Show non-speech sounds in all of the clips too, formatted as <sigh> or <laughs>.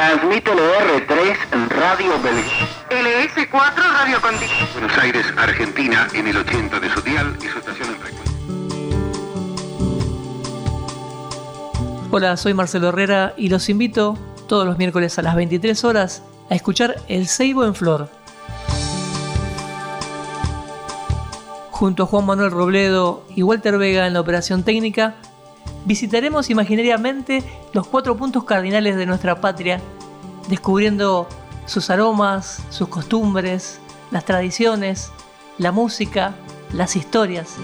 Transmite LR3 Radio Belgrano. LS4 Radio Contigo. Buenos Aires, Argentina, en el 80 de su dial y su estación en frecuencia. Hola, soy Marcelo Herrera y los invito todos los miércoles a las 23 horas a escuchar El Ceibo en Flor. Junto a Juan Manuel Robledo y Walter Vega en la operación técnica, visitaremos imaginariamente los cuatro puntos cardinales de nuestra patria, descubriendo sus aromas, sus costumbres, las tradiciones, la música, las historias.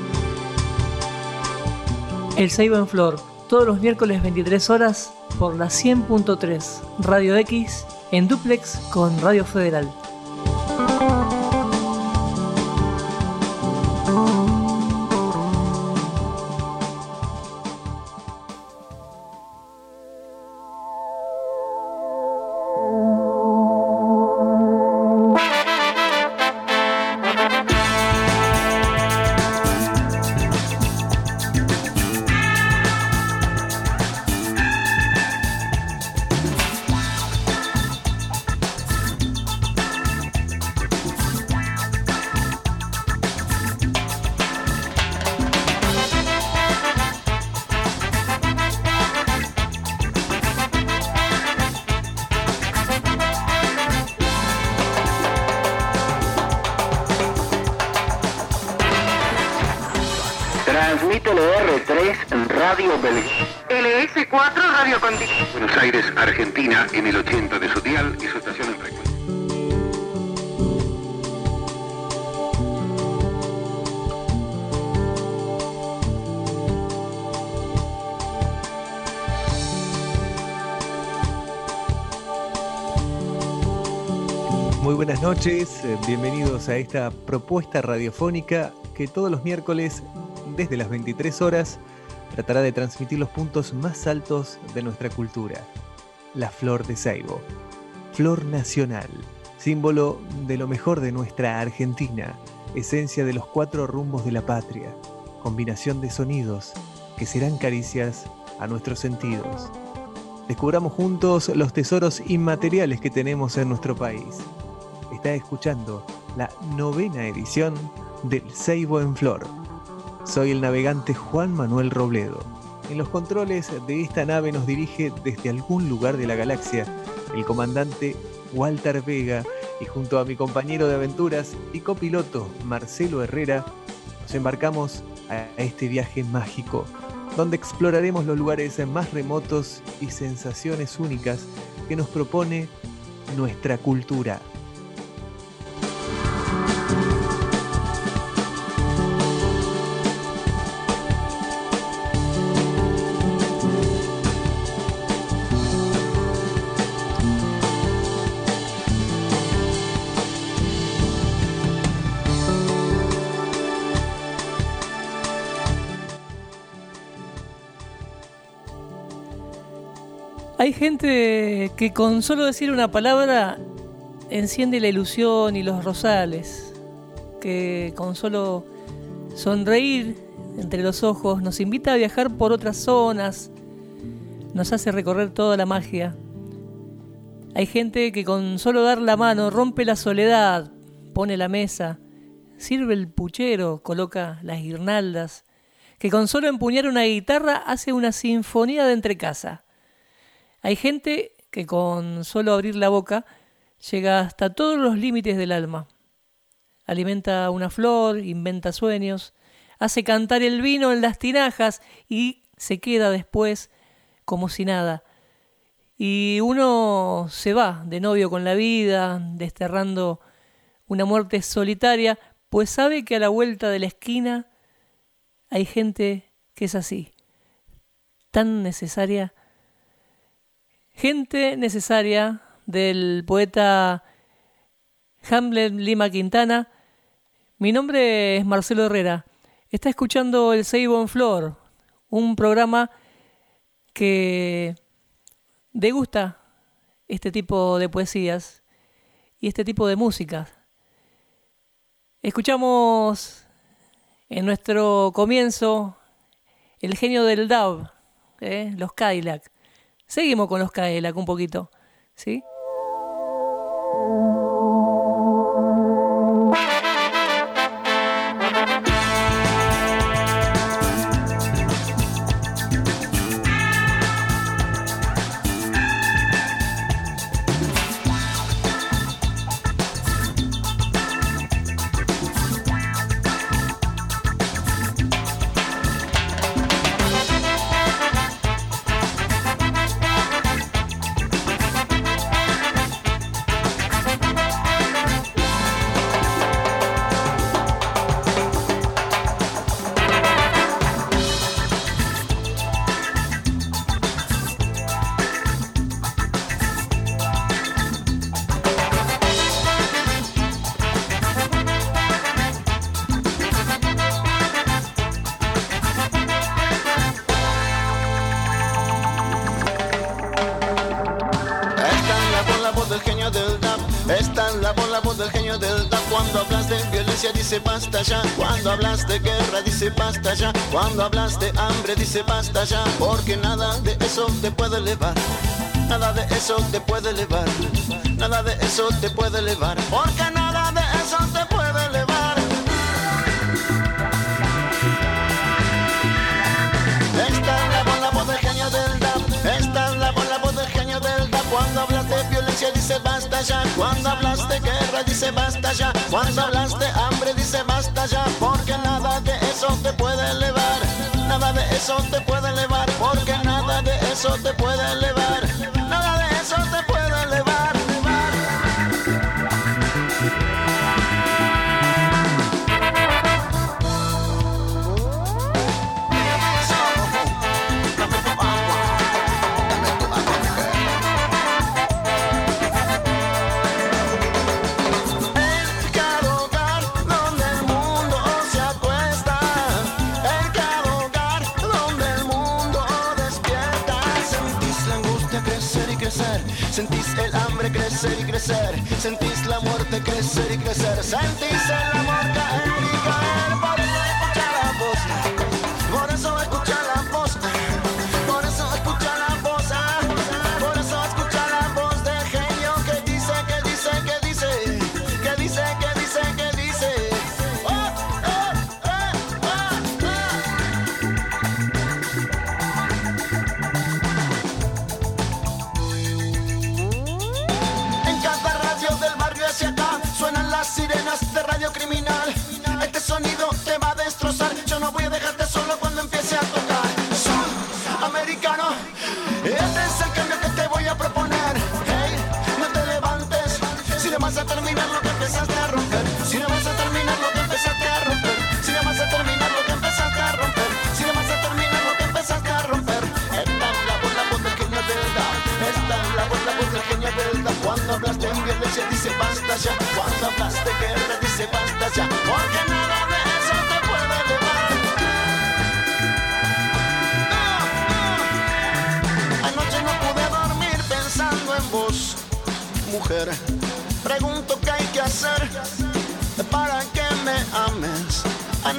El Ceibo en Flor, todos los miércoles 23 horas por la 100.3 Radio X en duplex con Radio Federal. Eh, bienvenidos a esta propuesta radiofónica que todos los miércoles desde las 23 horas tratará de transmitir los puntos más altos de nuestra cultura. La flor de Saibo, flor nacional, símbolo de lo mejor de nuestra Argentina, esencia de los cuatro rumbos de la patria, combinación de sonidos que serán caricias a nuestros sentidos. Descubramos juntos los tesoros inmateriales que tenemos en nuestro país. Está escuchando la novena edición del Seibo en Flor. Soy el navegante Juan Manuel Robledo. En los controles de esta nave nos dirige desde algún lugar de la galaxia el comandante Walter Vega y junto a mi compañero de aventuras y copiloto Marcelo Herrera nos embarcamos a este viaje mágico donde exploraremos los lugares más remotos y sensaciones únicas que nos propone nuestra cultura. Hay gente que con solo decir una palabra enciende la ilusión y los rosales, que con solo sonreír entre los ojos nos invita a viajar por otras zonas, nos hace recorrer toda la magia. Hay gente que con solo dar la mano rompe la soledad, pone la mesa, sirve el puchero, coloca las guirnaldas, que con solo empuñar una guitarra hace una sinfonía de entrecasa. Hay gente que con solo abrir la boca llega hasta todos los límites del alma. Alimenta una flor, inventa sueños, hace cantar el vino en las tinajas y se queda después como si nada. Y uno se va de novio con la vida, desterrando una muerte solitaria, pues sabe que a la vuelta de la esquina hay gente que es así, tan necesaria Gente necesaria del poeta Hamlet Lima Quintana. Mi nombre es Marcelo Herrera. Está escuchando El Seibo Flor, un programa que degusta este tipo de poesías y este tipo de música. Escuchamos en nuestro comienzo el genio del DAB, ¿eh? los Cadillac. Seguimos con los Caelac un poquito, ¿sí? corazón te puede elevar, porque nada de eso te puede elevar. ser y crecer, sentirse la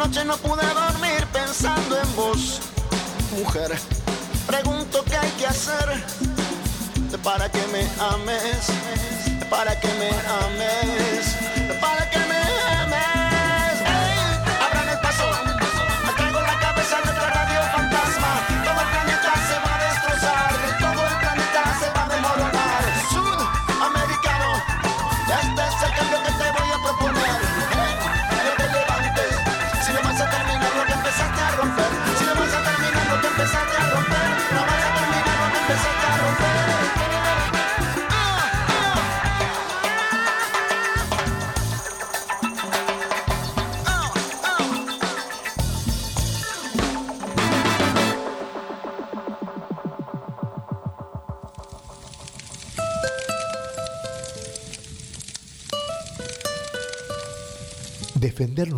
noche no pude dormir pensando en vos, mujer. Pregunto qué hay que hacer para que me ames, para que me ames.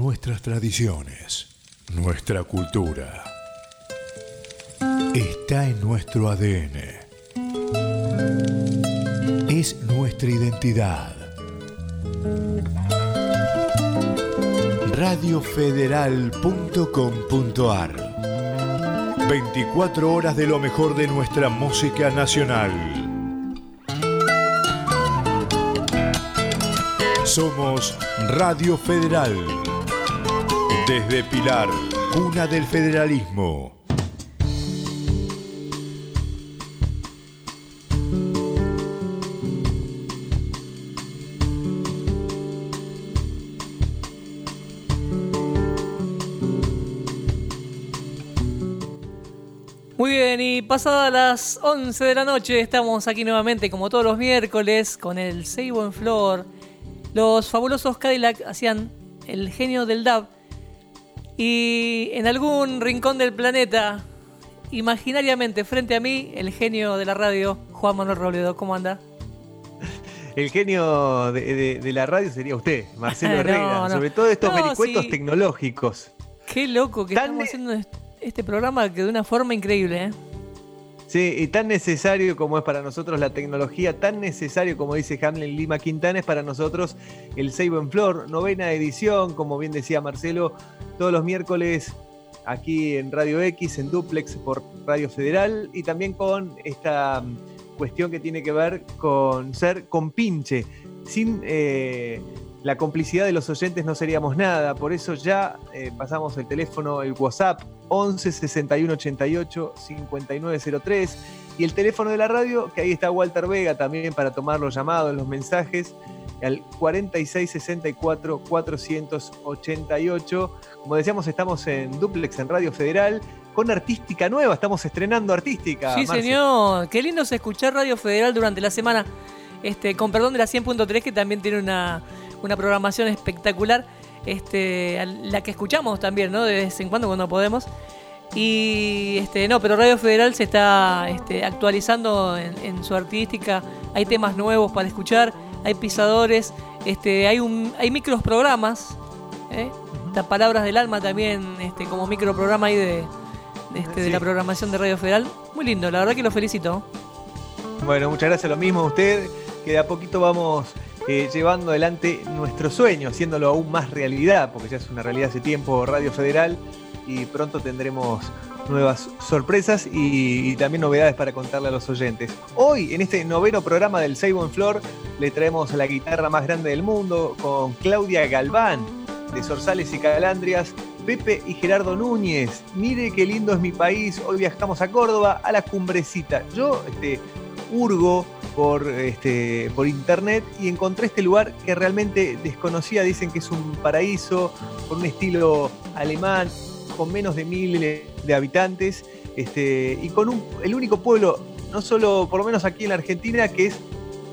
nuestras tradiciones, nuestra cultura. Está en nuestro ADN. Es nuestra identidad. Radiofederal.com.ar 24 horas de lo mejor de nuestra música nacional. Somos Radio Federal. Desde Pilar, cuna del federalismo. Muy bien, y pasadas las 11 de la noche estamos aquí nuevamente como todos los miércoles con el Seibo en Flor. Los fabulosos Cadillac hacían el genio del DAB y en algún rincón del planeta, imaginariamente frente a mí, el genio de la radio, Juan Manuel Robledo. ¿Cómo anda? El genio de, de- de la radio sería usted, Marcelo <laughs> No, Herrera. no. Sobre todo estos No, vericuetos sí. tecnológicos. Qué loco que Tan estamos haciendo est- este programa que de una forma increíble, ¿eh? Sí, y tan necesario como es para nosotros la tecnología, tan necesario como dice Hamlin Lima Quintana, es para nosotros el Seibo en Flor, novena edición, como bien decía Marcelo, todos los miércoles aquí en Radio X, en Duplex por Radio Federal, y también con esta mm, cuestión que tiene que ver con ser compinche. Sin eh, la complicidad de los oyentes no seríamos nada, por eso ya eh, pasamos el teléfono, el WhatsApp 11 61 88 5903 y el teléfono de la radio, que ahí está Walter Vega también para tomar los llamados, los mensajes, al 46 64 488. Como decíamos, estamos en Duplex en Radio Federal con artística nueva, estamos estrenando artística. Sí, Marce. señor. Qué lindo es escuchar Radio Federal durante la semana. Este, con perdón de la 100.3, que también tiene una, una programación espectacular. Este, la que escuchamos también, ¿no? De vez en cuando cuando podemos. Y este, no, pero Radio Federal se está este, actualizando en, en su artística. Hay temas nuevos para escuchar, hay pisadores, este, hay un, hay micros programas. ¿eh? Está Palabras del Alma también, este, como microprograma ahí de, de, este, de la programación de Radio Federal. Muy lindo, la verdad que lo felicito. Bueno, muchas gracias. Lo mismo a usted, que de a poquito vamos eh, llevando adelante nuestro sueño, haciéndolo aún más realidad, porque ya es una realidad hace tiempo Radio Federal y pronto tendremos nuevas sorpresas y, también novedades para contarle a los oyentes. Hoy, en este noveno programa del Seibo en Flor, le traemos la guitarra más grande del mundo con Claudia Galván, de Zorzales y Calandrias, Pepe y Gerardo Núñez. Mire qué lindo es mi país. Hoy viajamos a Córdoba, a la cumbrecita. Yo, este, hurgo por, este, por internet y encontré este lugar que realmente desconocía. Dicen que es un paraíso, con un estilo alemán, con menos de mil de habitantes este, y con un- el único pueblo, no solo, por lo menos aquí en la Argentina, que es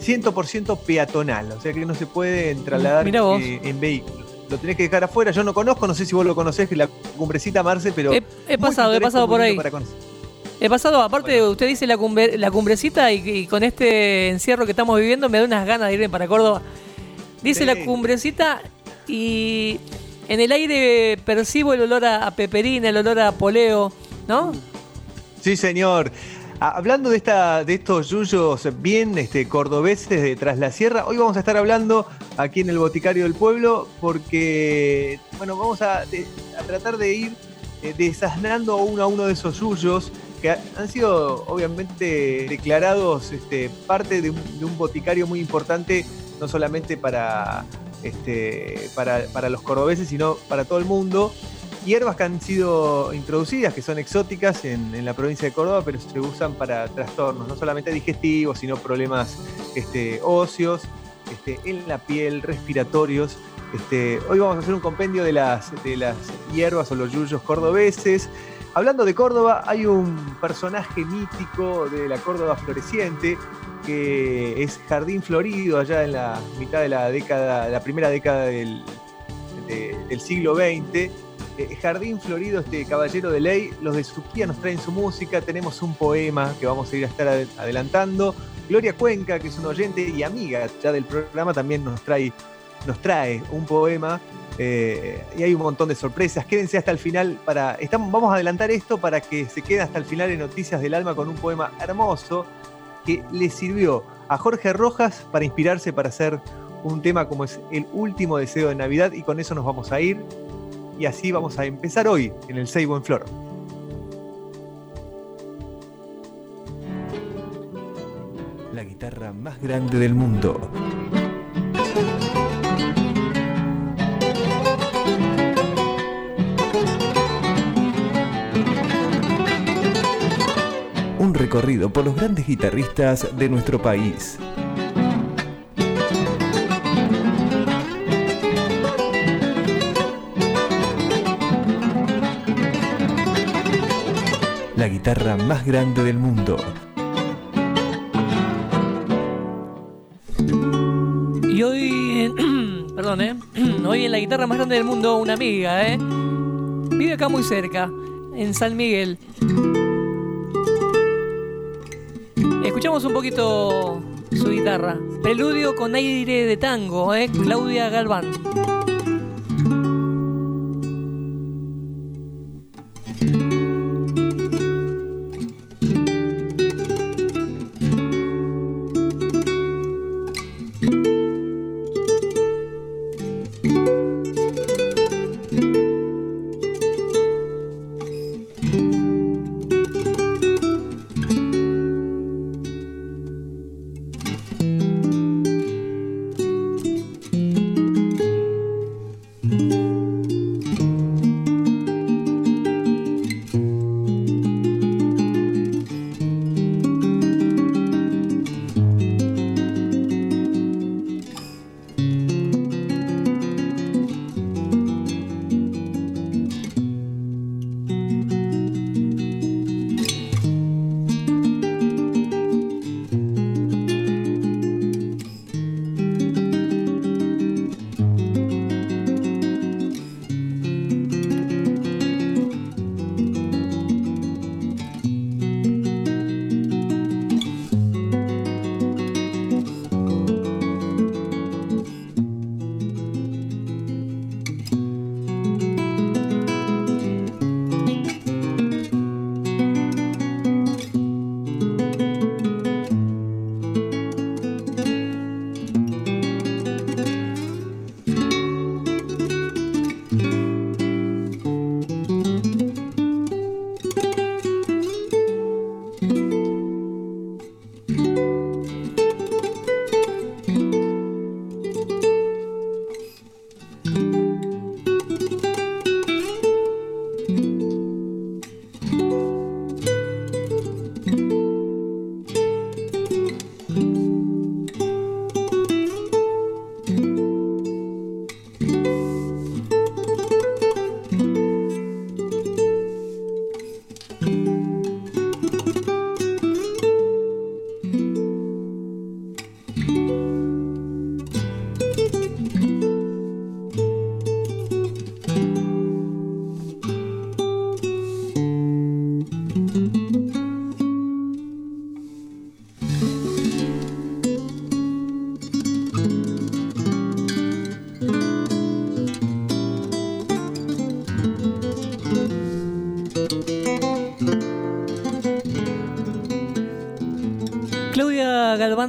100% peatonal, o sea que no se puede trasladar eh, en vehículo. Lo tenés que dejar afuera. Yo no conozco, no sé si vos lo conocés, la cumbrecita Marce, pero. He, pasado, he pasado por ahí. para conocer. He pasado, aparte, Bueno. usted dice la, cumbre- la cumbrecita y, y con este encierro que estamos viviendo me da unas ganas de irme para Córdoba. Dice Sí. la cumbrecita y en el aire percibo el olor a, peperina, el olor a poleo, ¿no? Sí, señor. Ah, Hablando de, esta, de estos yuyos bien este, cordobeses de Tras la Sierra, hoy vamos a estar hablando aquí en el Boticario del Pueblo porque, bueno, vamos a, a tratar de ir eh, desasnando uno a uno de esos yuyos han sido obviamente declarados este, parte de un, boticario muy importante, no solamente para, este, para, para los cordobeses, sino para todo el mundo hierbas que han sido introducidas, que son exóticas en, la provincia de Córdoba, pero se usan para trastornos, no solamente digestivos, sino problemas este, óseos, en la piel, respiratorios. Hoy vamos a hacer un compendio de las, de las hierbas o los yuyos cordobeses. Hablando de Córdoba, hay un personaje mítico de la Córdoba floreciente, que es Jardín Florido, allá en la mitad de la década, la primera década del, de- del siglo XX. Eh, Jardín Florido, este caballero de ley, los de Suquía nos traen su música, tenemos un poema que vamos a ir a estar ad- adelantando. Gloria Cuenca, que es un oyente y amiga ya del programa, también nos trae un poema. Eh, y hay un montón de sorpresas. Quédense hasta el final para. Vamos a adelantar esto para que se quede hasta el final en Noticias del Alma con un poema hermoso que le sirvió a Jorge Rojas para inspirarse para hacer un tema como es el último deseo de Navidad y con eso nos vamos a ir y así vamos a empezar hoy en el Seibo en Flor. La guitarra más grande del mundo. Recorrido por los grandes guitarristas de nuestro país. La guitarra más grande del mundo. Y hoy, <clears throat> perdón, ¿eh? <clears throat> Hoy en la guitarra más grande del mundo, una amiga, ¿eh? Vive acá muy cerca, en San Miguel. Un poquito su guitarra. Preludio con aire de tango, ¿eh? Claudia Galván.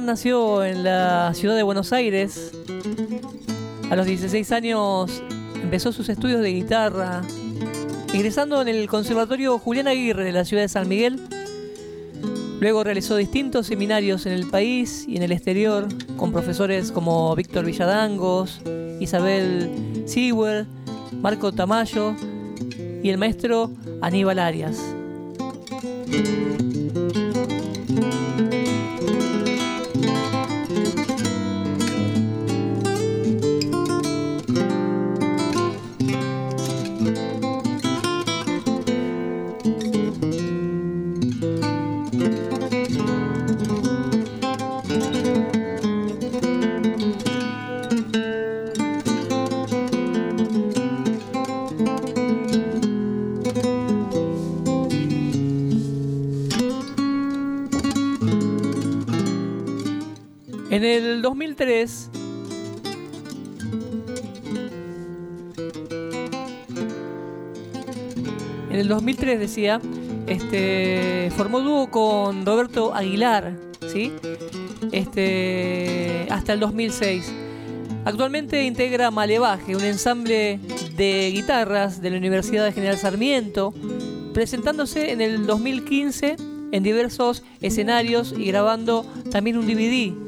Nació en la ciudad de Buenos Aires. A los 16 años empezó sus estudios de guitarra, ingresando en el Conservatorio Julián Aguirre de la ciudad de San Miguel. Luego realizó distintos seminarios en el país y en el exterior con profesores como Víctor Villadangos, Isabel Sewell, Marco Tamayo y el maestro Aníbal Arias. decía, este, formó dúo con Roberto Aguilar, ¿sí? Este, hasta el 2006. Actualmente integra Malevaje, un ensamble de guitarras de la Universidad de General Sarmiento, presentándose en el 2015 en diversos escenarios y grabando también un DVD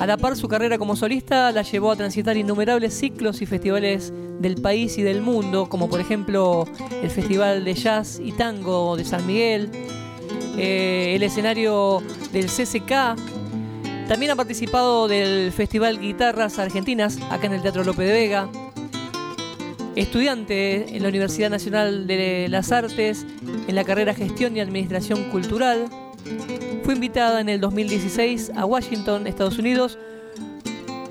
a la par, su carrera como solista la llevó a transitar innumerables ciclos y festivales del país y del mundo, como por ejemplo el Festival de Jazz y Tango de San Miguel, eh, el escenario del CCK. También ha participado del Festival Guitarras Argentinas, acá en el Teatro López de Vega. Estudiante en la Universidad Nacional de las Artes, en la carrera Gestión y Administración Cultural. Fue invitada en el 2016 a Washington, Estados Unidos,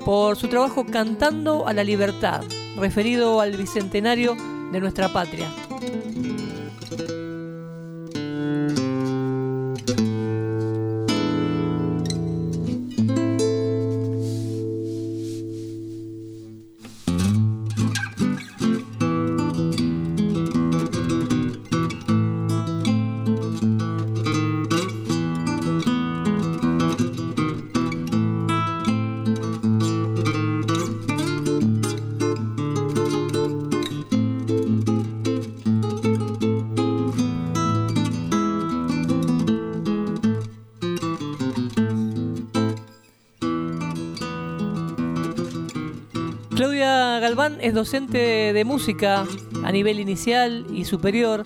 por su trabajo Cantando a la Libertad, referido al bicentenario de nuestra patria. Es docente de música a nivel inicial y superior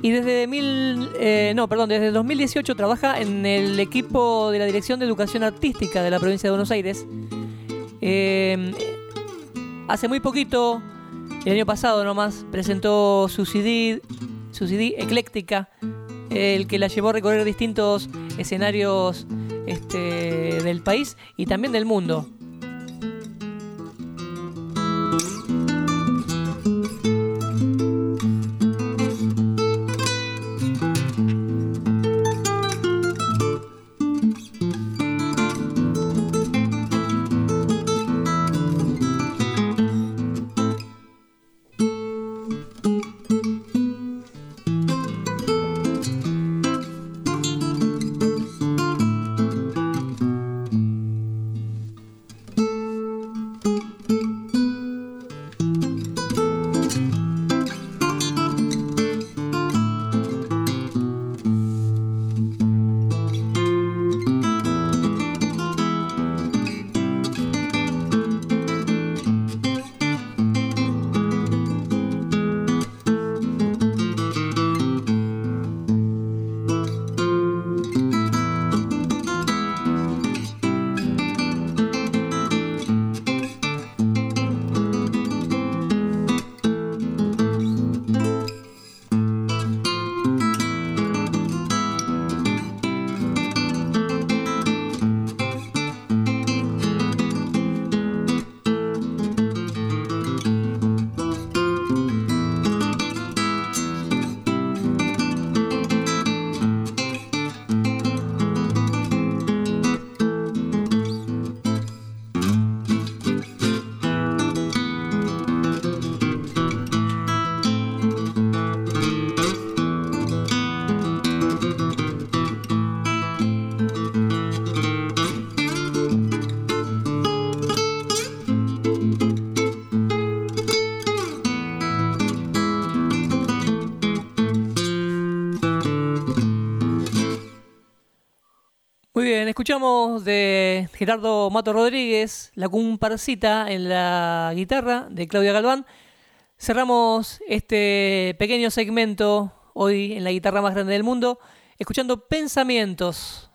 y desde mil, eh, no, perdón, desde 2018 trabaja en el equipo de la Dirección de Educación Artística de la provincia de Buenos Aires. Eh, hace muy poquito, el año pasado nomás, presentó su CD, su Ecléctica, el que la llevó a recorrer distintos escenarios este, del país y también del mundo. Escuchamos de Gerardo Mato Rodríguez, la comparsita en la guitarra de Claudia Galván. Cerramos este pequeño segmento hoy en la guitarra más grande del mundo, escuchando Pensamientos.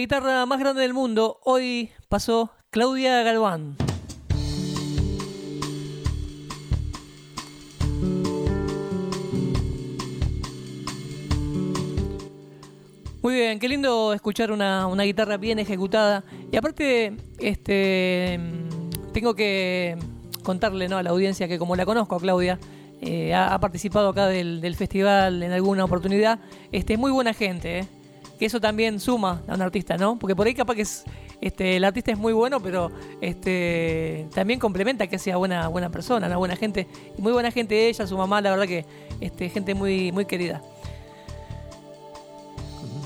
Guitarra más grande del mundo, hoy pasó Claudia Galván. Muy bien, qué lindo escuchar una, guitarra bien ejecutada. Y aparte, este, tengo que contarle ¿no? a la audiencia que como la conozco Claudia, eh, ha, participado acá del, del festival en alguna oportunidad, este, es muy buena gente, ¿eh? Que eso también suma a un artista, ¿no? Porque por ahí capaz que es, este, el artista es muy bueno, pero este, también complementa que sea buena, buena persona, una buena gente. Y muy buena gente ella, su mamá, la verdad que este, gente muy, muy querida.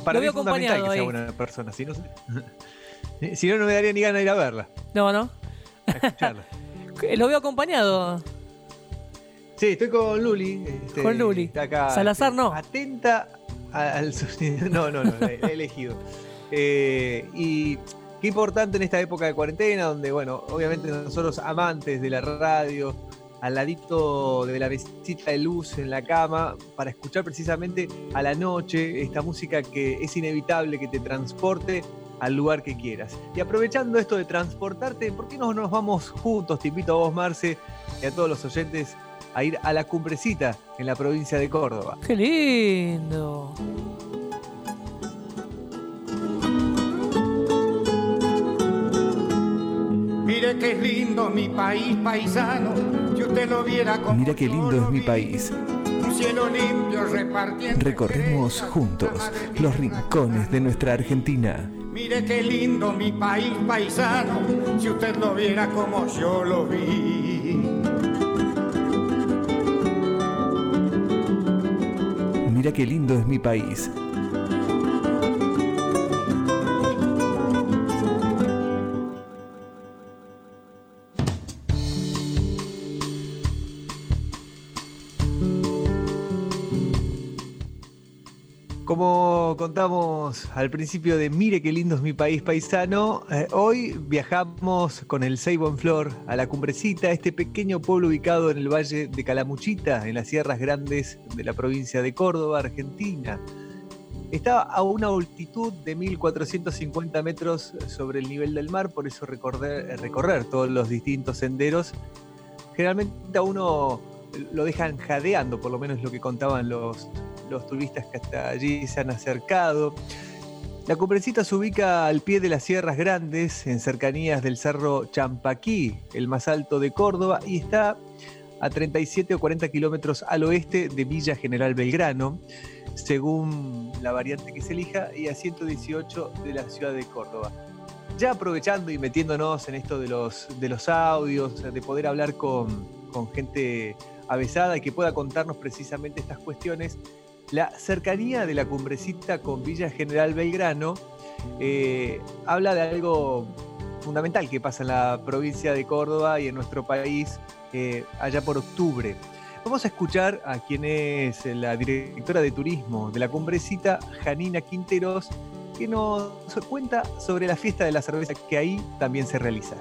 Para Lo mí veo es fundamental que acompañado sea ahí. buena persona. Si no, <laughs> si no, no me daría ni ganas de ir a verla, No, ¿no? a escucharla. <laughs> Lo veo acompañado. Sí, estoy con Luli. este, Con Luli. acá, Salazar, no. Atenta a- al. No, no, no, he elegido. Eh, y qué importante en esta época de cuarentena, donde, bueno, obviamente nosotros amantes de la radio, al ladito de la mesita de luz en la cama, para escuchar precisamente a la noche esta música que es inevitable que te transporte al lugar que quieras. Y aprovechando esto de transportarte, ¿por qué no nos vamos juntos? Te invito a vos, Marce, y a todos los oyentes a ir a la cumbrecita en la provincia de Córdoba. ¡Qué lindo! Mire qué lindo mi país paisano, si usted lo viera como Mira qué lindo es mi país. Un cielo limpio repartiendo Recorremos juntos los rincones de nuestra Argentina. Mire qué lindo mi país paisano, si usted lo viera como yo lo vi. Mira qué lindo es mi país. Contamos al principio de Mire qué lindo es mi país paisano, eh, hoy viajamos con el Seibo en Flor a la Cumbrecita, este pequeño pueblo ubicado en el valle de Calamuchita, en las sierras grandes de la provincia de Córdoba, Argentina. Está a una altitud de 1450 metros sobre el nivel del mar, por eso recorrer, recorrer todos los distintos senderos. Generalmente a uno lo dejan jadeando, por lo menos lo que contaban los, los turistas que hasta allí se han acercado. La cumbrecita se ubica al pie de las Sierras Grandes, en cercanías del Cerro Champaquí, el más alto de Córdoba, y está a 37 o 40 kilómetros al oeste de Villa General Belgrano, según la variante que se elija, y a 118 de la ciudad de Córdoba. Ya aprovechando y metiéndonos en esto de los, de los audios, de poder hablar con, con gente avesada y que pueda contarnos precisamente estas cuestiones, la cercanía de la cumbrecita con Villa General Belgrano eh, habla de algo fundamental que pasa en la provincia de Córdoba y en nuestro país eh, allá por octubre. Vamos a escuchar a quien es la directora de turismo de la cumbrecita, Janina Quinteros, que nos cuenta sobre la fiesta de la cerveza que ahí también se realiza.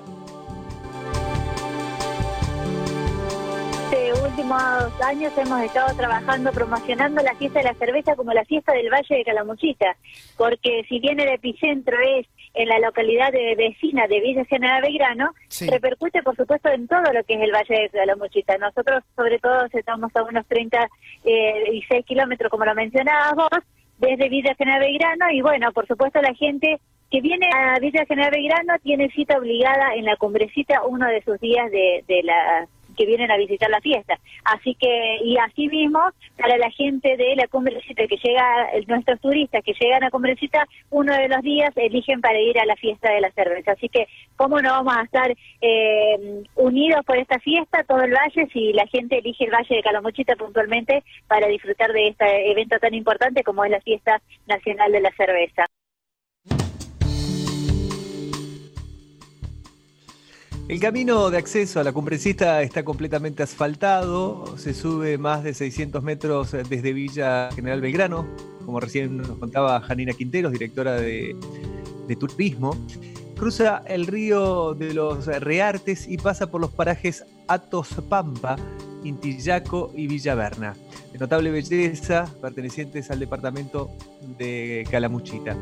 Últimos años hemos estado trabajando promocionando la fiesta de la cerveza como la fiesta del Valle de Calamuchita, porque si bien el epicentro es en la localidad de vecina de Villa General Belgrano, Sí. repercute por supuesto en todo lo que es el Valle de Calamuchita. Nosotros sobre todo estamos a unos 36 kilómetros, como lo mencionabas vos, desde Villa General Belgrano y bueno, por supuesto la gente que viene a Villa General Belgrano tiene cita obligada en la cumbrecita uno de sus días de, de la que vienen a visitar la fiesta. Así que, y así mismo, para la gente de la cumbrecita que llega, nuestros turistas que llegan a cumbrecita, uno de los días eligen para ir a la fiesta de la cerveza. Así que, ¿cómo no vamos a estar eh, unidos por esta fiesta, todo el valle, si la gente elige el Valle de Calamuchita puntualmente para disfrutar de este evento tan importante como es la fiesta nacional de la cerveza? El camino de acceso a la cumbrecita está completamente asfaltado, se sube más de 600 metros desde Villa General Belgrano, como recién nos contaba Janina Quinteros, directora de, de turismo. Cruza el río de los Reartes y pasa por los parajes Atos Pampa, Intillaco y Villaverna, de notable belleza pertenecientes al departamento de Calamuchita.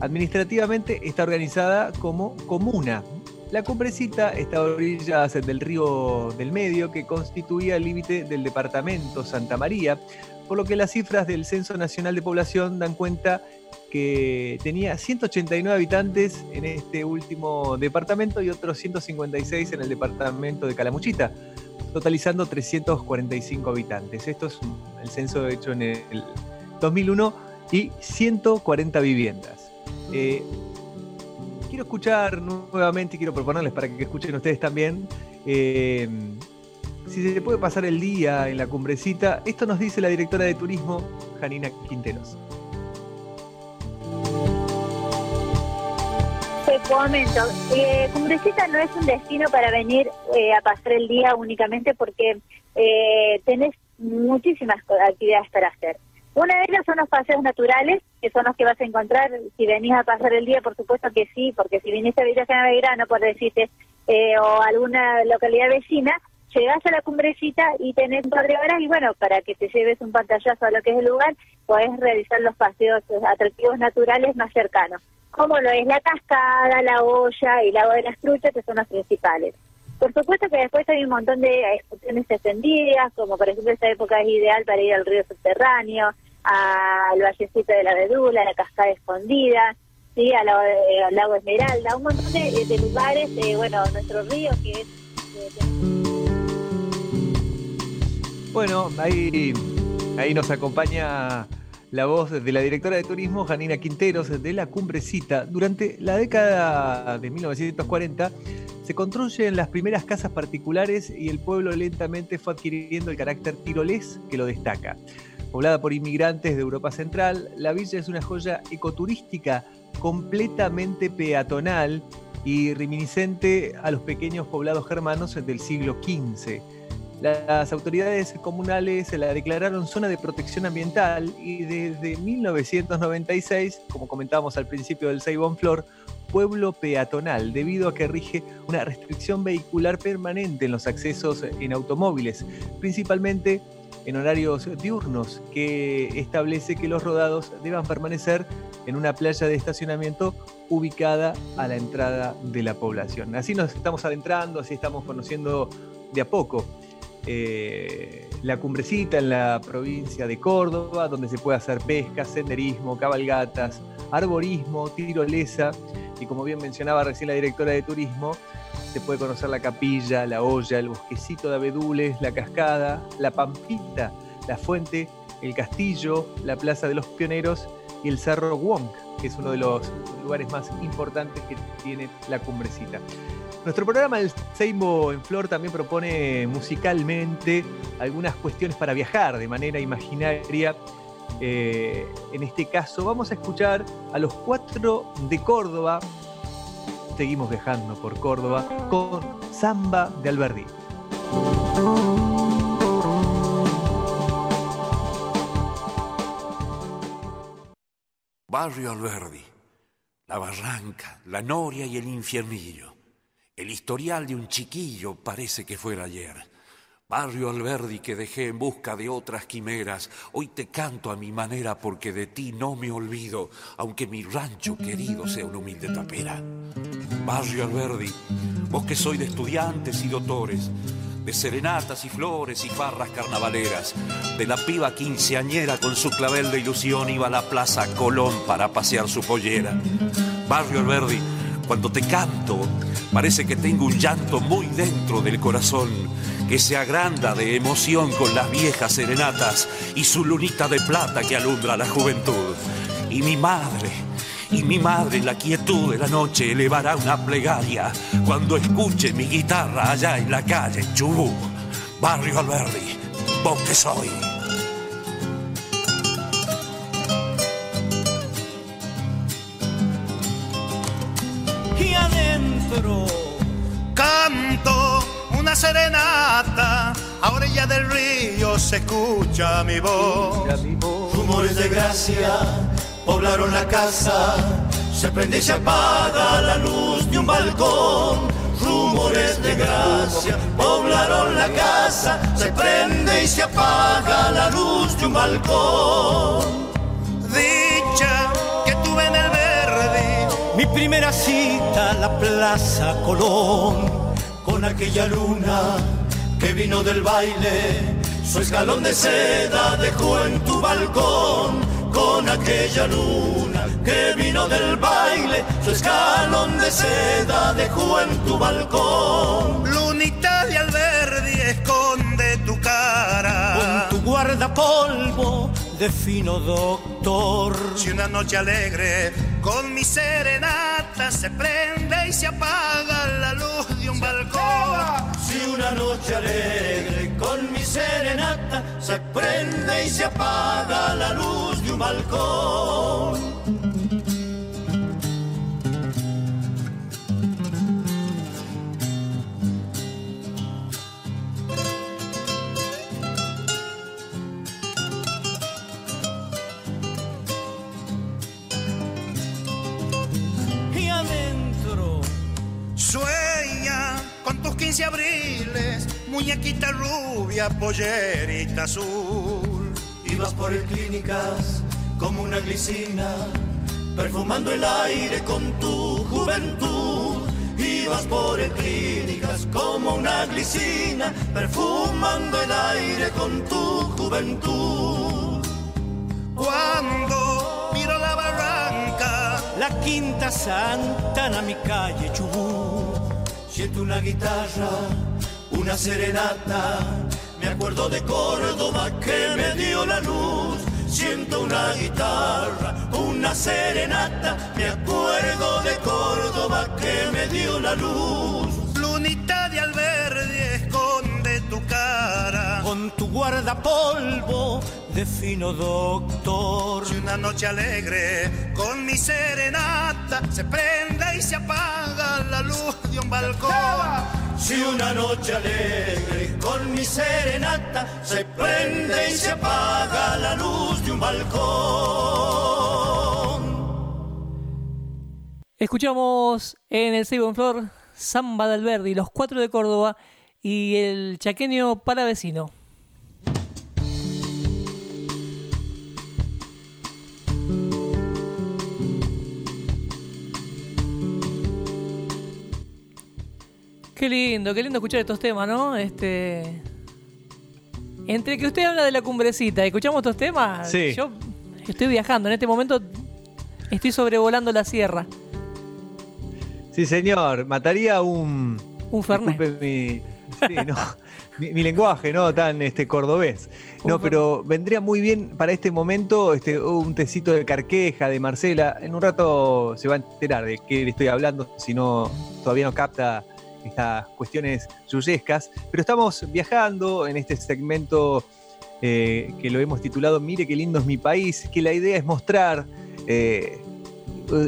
Administrativamente está organizada como comuna. La cumbrecita está a orillas del río del Medio, que constituía el límite del departamento Santa María, por lo que las cifras del Censo Nacional de Población dan cuenta que tenía 189 habitantes en este último departamento y otros 156 en el departamento de Calamuchita, totalizando 345 habitantes. Esto es el censo hecho en el 2001 y 140 viviendas. Eh, quiero escuchar nuevamente y quiero proponerles para que escuchen ustedes también. Eh, si se puede pasar el día en la cumbrecita, esto nos dice la directora de turismo, Janina Quinteros. Te comento, eh, Cumbrecita no es un destino para venir eh, a pasar el día únicamente porque eh, tenés muchísimas actividades para hacer. Una de ellas son los paseos naturales, que son los que vas a encontrar si venís a pasar el día, por supuesto que sí, porque si viniste a Villa Belgrano, por decirte, eh, o alguna localidad vecina, llegás a la cumbrecita y tenés de horas y bueno, para que te lleves un pantallazo a lo que es el lugar, podés realizar los paseos atractivos naturales más cercanos, como lo es la cascada, la olla y el lago de las truchas, que son los principales. Por supuesto que después hay un montón de excursiones extendidas, como por ejemplo esta época es ideal para ir al río subterráneo, al vallecito de la Vedula, a la cascada escondida, sí, al lago, Esmeralda, un montón de, lugares, eh, bueno, nuestro río que es... Bueno, ahí, ahí nos acompaña la voz de la directora de turismo, Janina Quinteros, de la Cumbrecita. Durante la década de 1940 se construyen las primeras casas particulares y el pueblo lentamente fue adquiriendo el carácter tirolés que lo destaca. Poblada por inmigrantes de Europa Central, la villa es una joya ecoturística completamente peatonal y reminiscente a los pequeños poblados germanos del siglo XV. Las autoridades comunales la declararon zona de protección ambiental y desde 1996, como comentábamos al principio del Seibon Flor, pueblo peatonal, debido a que rige una restricción vehicular permanente en los accesos en automóviles, principalmente en horarios diurnos, que establece que los rodados deban permanecer en una playa de estacionamiento ubicada a la entrada de la población. Así nos estamos adentrando, así estamos conociendo de a poco eh, la cumbrecita en la provincia de Córdoba, donde se puede hacer pesca, senderismo, cabalgatas, arborismo, tirolesa y como bien mencionaba recién la directora de turismo, se puede conocer la capilla, la olla, el bosquecito de abedules, la cascada, la pampita, la fuente, el castillo, la plaza de los pioneros y el cerro Wong, que es uno de los lugares más importantes que tiene la cumbrecita. Nuestro programa El Seimbo en Flor también propone musicalmente algunas cuestiones para viajar de manera imaginaria. Eh, en este caso vamos a escuchar a los cuatro de Córdoba. Seguimos viajando por Córdoba con Samba de Alberdi. Barrio Alberdi, la barranca, la noria y el infiernillo. El historial de un chiquillo parece que fuera ayer. Barrio Alberdi que dejé en busca de otras quimeras, hoy te canto a mi manera porque de ti no me olvido, aunque mi rancho querido sea una humilde tapera. Barrio Alberdi, vos que soy de estudiantes y doctores, de serenatas y flores y farras carnavaleras, de la piba quinceañera con su clavel de ilusión iba a la plaza Colón para pasear su pollera. Barrio Alberdi, cuando te canto, parece que tengo un llanto muy dentro del corazón que se agranda de emoción con las viejas serenatas y su lunita de plata que alumbra la juventud. Y mi madre, y mi madre en la quietud de la noche elevará una plegaria cuando escuche mi guitarra allá en la calle Chubú, Barrio Alberdi, vos que soy. Una serenata, a orilla del río se escucha mi voz. Rumores de gracia poblaron la casa, se prende y se apaga la luz de un balcón. Rumores de gracia poblaron la casa, se prende y se apaga la luz de un balcón. Dicha que tuve en el verde cita la Plaza Colón con aquella luna que vino del baile. Su escalón de seda dejó en tu balcón con aquella luna que vino del baile. Su escalón de seda dejó en tu balcón. Lunita de Alberdi esconde tu cara. Con tu guardapolvo de fino doctor. Si una noche alegre con mi serenata se prende y se apaga la luz de un balcón. Si una noche alegre con mi serenata se prende y se apaga la luz de un balcón. Con tus 15 abriles, muñequita rubia, pollerita azul. Ibas por el clínicas como una glicina, perfumando el aire con tu juventud. Ibas por el clínicas como una glicina, perfumando el aire con tu juventud. Cuando miro la barranca, La quinta santa en mi calle Chubú. Siento una guitarra, una serenata. Me acuerdo de Córdoba que me dio la luz. Siento una guitarra, una serenata. Me acuerdo de Córdoba que me dio la luz. lunita de Alberdi esconde tu cara. Con tu guardapolvo de fino Si una noche alegre con mi serenata se prende y se apaga la luz de un balcón. Si una noche alegre con mi serenata se prende y se apaga la luz de un balcón. Escuchamos en el Seibo en Flor Samba de Alberdi, los cuatro de Córdoba y el chaqueño para vecino. Qué lindo, qué lindo escuchar estos temas, ¿no? Este. Entre que usted habla de la cumbrecita y escuchamos estos temas, Sí. yo estoy viajando. En este momento estoy sobrevolando la sierra. Sí, señor. Mataría un. Un Fernet. Mi, sí, no, <laughs> mi, mi lenguaje, ¿no? Tan este, cordobés. No, pero vendría muy bien para este momento este, un tecito de carqueja de Marcela. En un rato se va a enterar de qué le estoy hablando, si no, todavía no capta estas cuestiones yuyescas. Pero estamos viajando en este segmento eh, que lo hemos titulado Mire qué lindo es mi país, que la idea es mostrar, eh,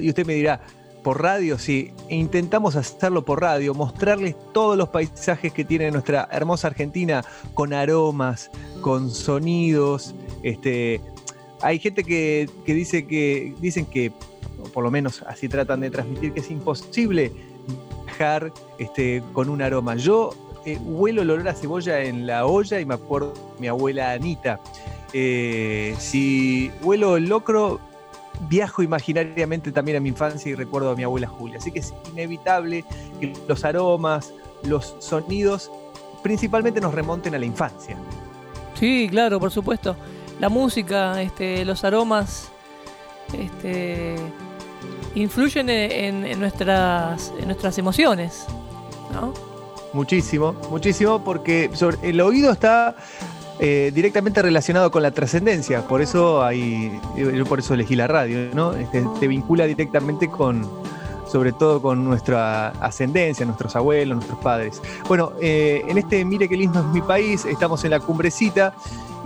y usted me dirá, por radio, sí, e intentamos hacerlo por radio, mostrarles todos los paisajes que tiene nuestra hermosa Argentina, con aromas, con sonidos. Este, hay gente que, que dice que dicen que, por lo menos así tratan de transmitir, que es imposible viajar este, con un aroma. Yo eh, huelo el olor a cebolla en la olla y me acuerdo mi abuela Anita. Eh, si huelo el locro, viajo imaginariamente también a mi infancia y recuerdo a mi abuela Julia. Así que es inevitable que los aromas, los sonidos, principalmente nos remonten a la infancia. Sí, claro, por supuesto. La música, este, los aromas, este, influyen en, nuestras, en nuestras emociones, ¿no? Muchísimo, muchísimo, porque el oído está eh, directamente relacionado con la trascendencia. Por eso hay, yo por eso elegí la radio, ¿no? Este, te vincula directamente con, sobre todo con nuestra ascendencia, nuestros abuelos, nuestros padres. Bueno, eh, en este Mire qué lindo es mi país, estamos en la cumbrecita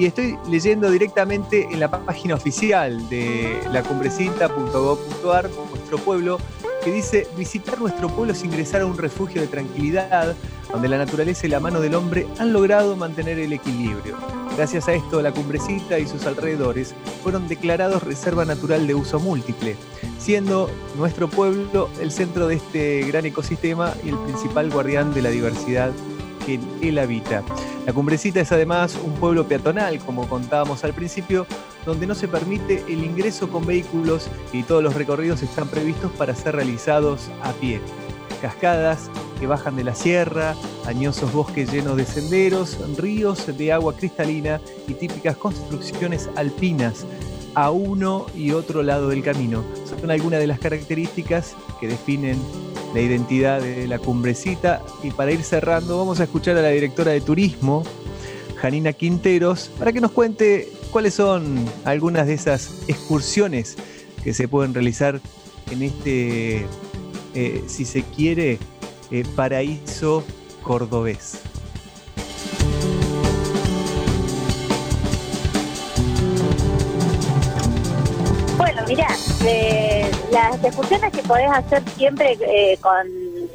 y estoy leyendo directamente en la página oficial de lacumbrecita.gov.ar, nuestro pueblo, que dice, visitar nuestro pueblo es ingresar a un refugio de tranquilidad, donde la naturaleza y la mano del hombre han logrado mantener el equilibrio. Gracias a esto, la cumbrecita y sus alrededores fueron declarados Reserva Natural de Uso Múltiple, siendo nuestro pueblo el centro de este gran ecosistema y el principal guardián de la diversidad que él habita. La cumbrecita es además un pueblo peatonal, como contábamos al principio, donde no se permite el ingreso con vehículos y todos los recorridos están previstos para ser realizados a pie. Cascadas que bajan de la sierra, añosos bosques llenos de senderos, ríos de agua cristalina y típicas construcciones alpinas a uno y otro lado del camino. Son algunas de las características que definen la identidad de la cumbrecita. Y para ir cerrando, vamos a escuchar a la directora de turismo, Janina Quinteros, para que nos cuente cuáles son algunas de esas excursiones que se pueden realizar en este, eh, si se quiere, eh, paraíso cordobés. Bueno, mira, eh, las excursiones que podés hacer siempre eh, con,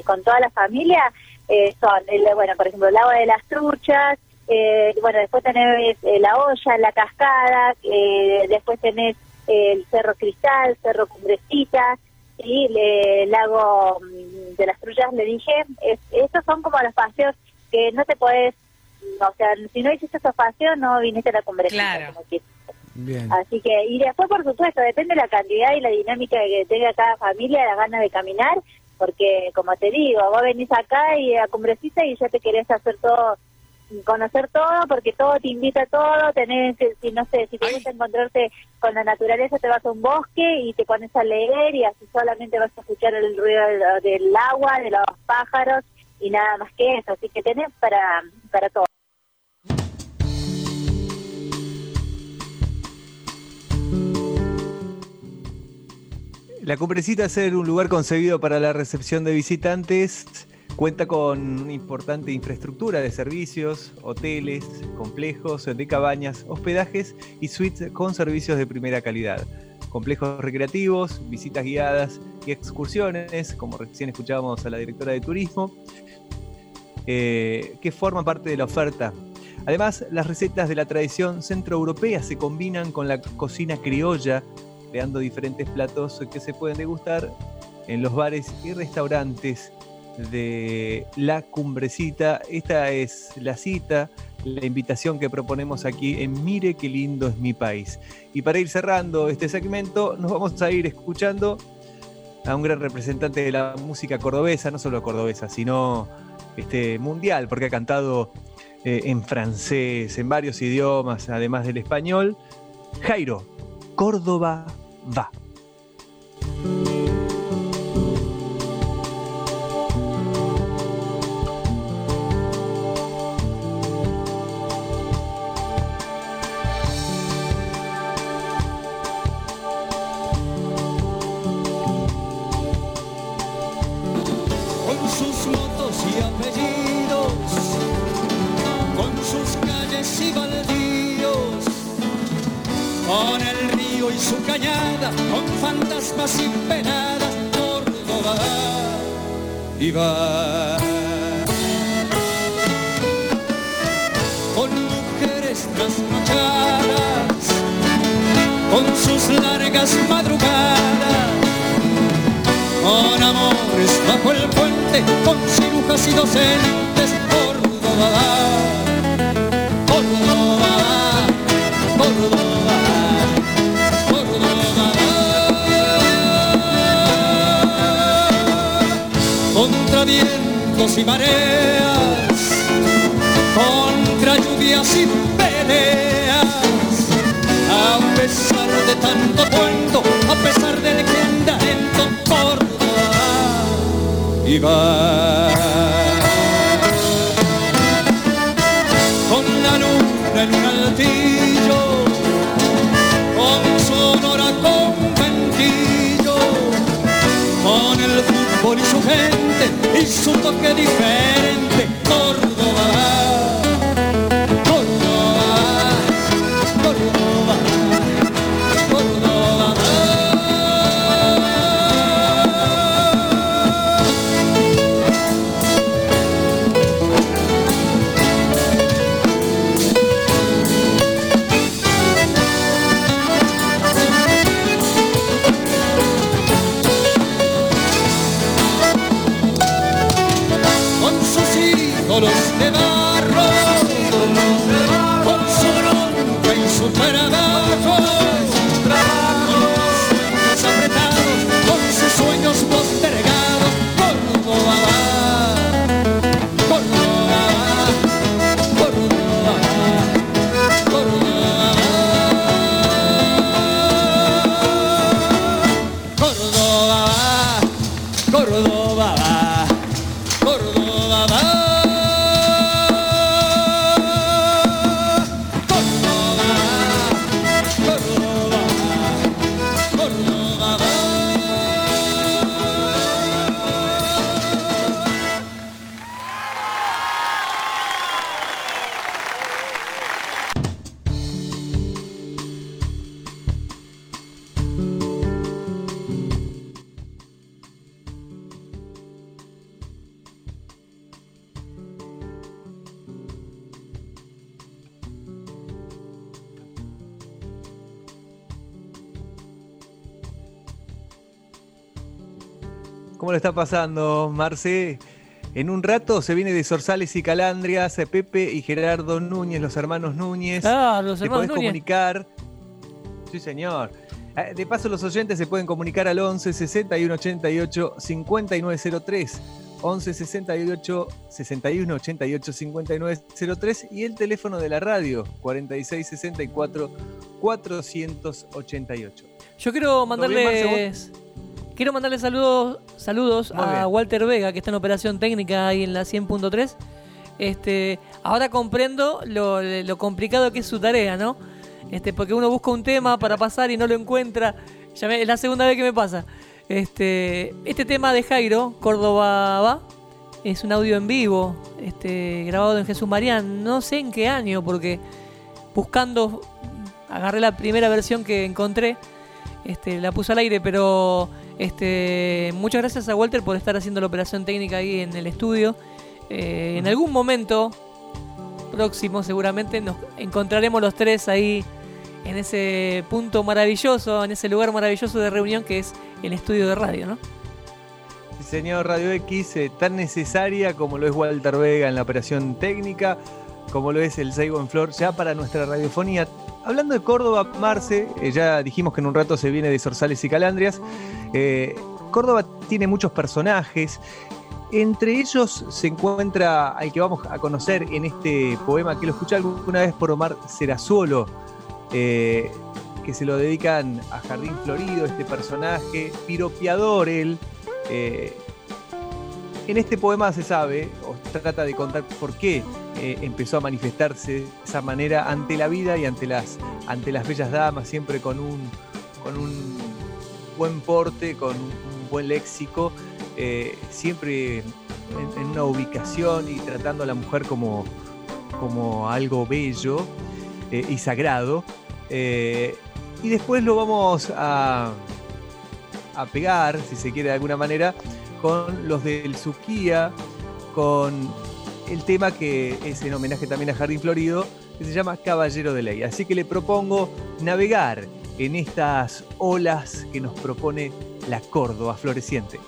con toda la familia eh, son, el, bueno, por ejemplo, el agua de las truchas, eh, bueno, después tenés eh, la olla, la cascada, eh, después tenés el Cerro Cristal, Cerro Cumbrecita, y el lago mm, de las truchas, le dije, es, estos son como los paseos que no te podés, o sea, si no hiciste esos paseos no viniste a la cumbrecita. Claro. como Bien. Así que, y después, por supuesto, depende de la cantidad y la dinámica que tenga cada familia, las ganas de caminar, porque, como te digo, vos venís acá y a Cumbrecita y ya te querés hacer todo, conocer todo, porque todo te invita a todo, tenés, si no sé, si te gusta encontrarte con la naturaleza, te vas a un bosque y te pones a leer y así solamente vas a escuchar el ruido del, del agua, de los pájaros y nada más que eso, así que tenés para, para todo. La Cumbrecita, ser un lugar concebido para la recepción de visitantes, cuenta con una importante infraestructura de servicios, hoteles, complejos de cabañas, hospedajes y suites con servicios de primera calidad. Complejos recreativos, visitas guiadas y excursiones, como recién escuchábamos a la directora de turismo, eh, que forman parte de la oferta. Además, las recetas de la tradición centroeuropea se combinan con la cocina criolla, creando diferentes platos que se pueden degustar en los bares y restaurantes de La Cumbrecita. Esta es la cita, la invitación que proponemos aquí en Mire qué lindo es mi país. Y para ir cerrando este segmento, nos vamos a ir escuchando a un gran representante de la música cordobesa, no solo cordobesa, sino este, mundial, porque ha cantado eh, en francés, en varios idiomas, además del español. Jairo, Córdoba va. Su cañada, con fantasmas y penadas, Córdoba y va. Con mujeres trasnochadas, con sus largas madrugadas con amores bajo el puente, con cirujas y docentes, Córdoba, vientos y mareas, contra lluvias y peleas, a pesar de tanto cuento, a pesar del lento Córdoba y va gente y su toque ¿Cómo lo está pasando, Marce? En un rato se viene de Sorsales y Calandrias, eh, Pepe y Gerardo Núñez, los hermanos Núñez. Ah, los Te hermanos podés Núñez. comunicar. Sí, señor. Eh, De paso, los oyentes se pueden comunicar al 11 61 88 5903. 11 68 61 88 5903 y el teléfono de la radio 46 64 488. Yo quiero ¿Todo bien, Marce, mandarles. Quiero mandarle saludos, saludos Muy a bien. Walter Vega, que está en operación técnica ahí en la 100.3. Este, ahora comprendo lo, lo complicado que es su tarea, ¿no? Este, porque uno busca un tema para pasar y no lo encuentra. Ya me- es la segunda vez que me pasa. Este, este tema de Jairo, Córdoba va, es un audio en vivo, este, grabado en Jesús Marián. No sé en qué año, porque buscando, agarré la primera versión que encontré, este, la puse al aire, pero este, muchas gracias a Walter por estar haciendo la operación técnica ahí en el estudio. Eh, en algún momento próximo seguramente nos encontraremos los tres ahí en ese punto maravilloso, en ese lugar maravilloso de reunión que es el estudio de radio, ¿no? Sí, señor Radio X, eh, tan necesaria como lo es Walter Vega en la operación técnica, como lo es el Seibo en Flor, ya para nuestra radiofonía. Hablando de Córdoba, Marce, eh, ya dijimos que en un rato se viene de Sorsales y Calandrias. Eh, Córdoba tiene muchos personajes. Entre ellos se encuentra al que vamos a conocer en este poema que lo escuché alguna vez por Omar Serazuolo, eh, que se lo dedican a Jardín Florido, este personaje, piropiador él. eh, en este poema se sabe, o trata de contar por qué empezó a manifestarse de esa manera ante la vida y ante las, ante las bellas damas, siempre con un, con un buen porte, con un, buen léxico, eh, siempre en, en una ubicación y tratando a la mujer como, como algo bello eh, y sagrado. Eh, y después lo vamos a, a pegar, si se quiere de alguna manera, con los del Suquía, con el tema que es en homenaje también a Jardín Florido, que se llama Caballero de Ley. Así que le propongo navegar en estas olas que nos propone la Córdoba floreciente.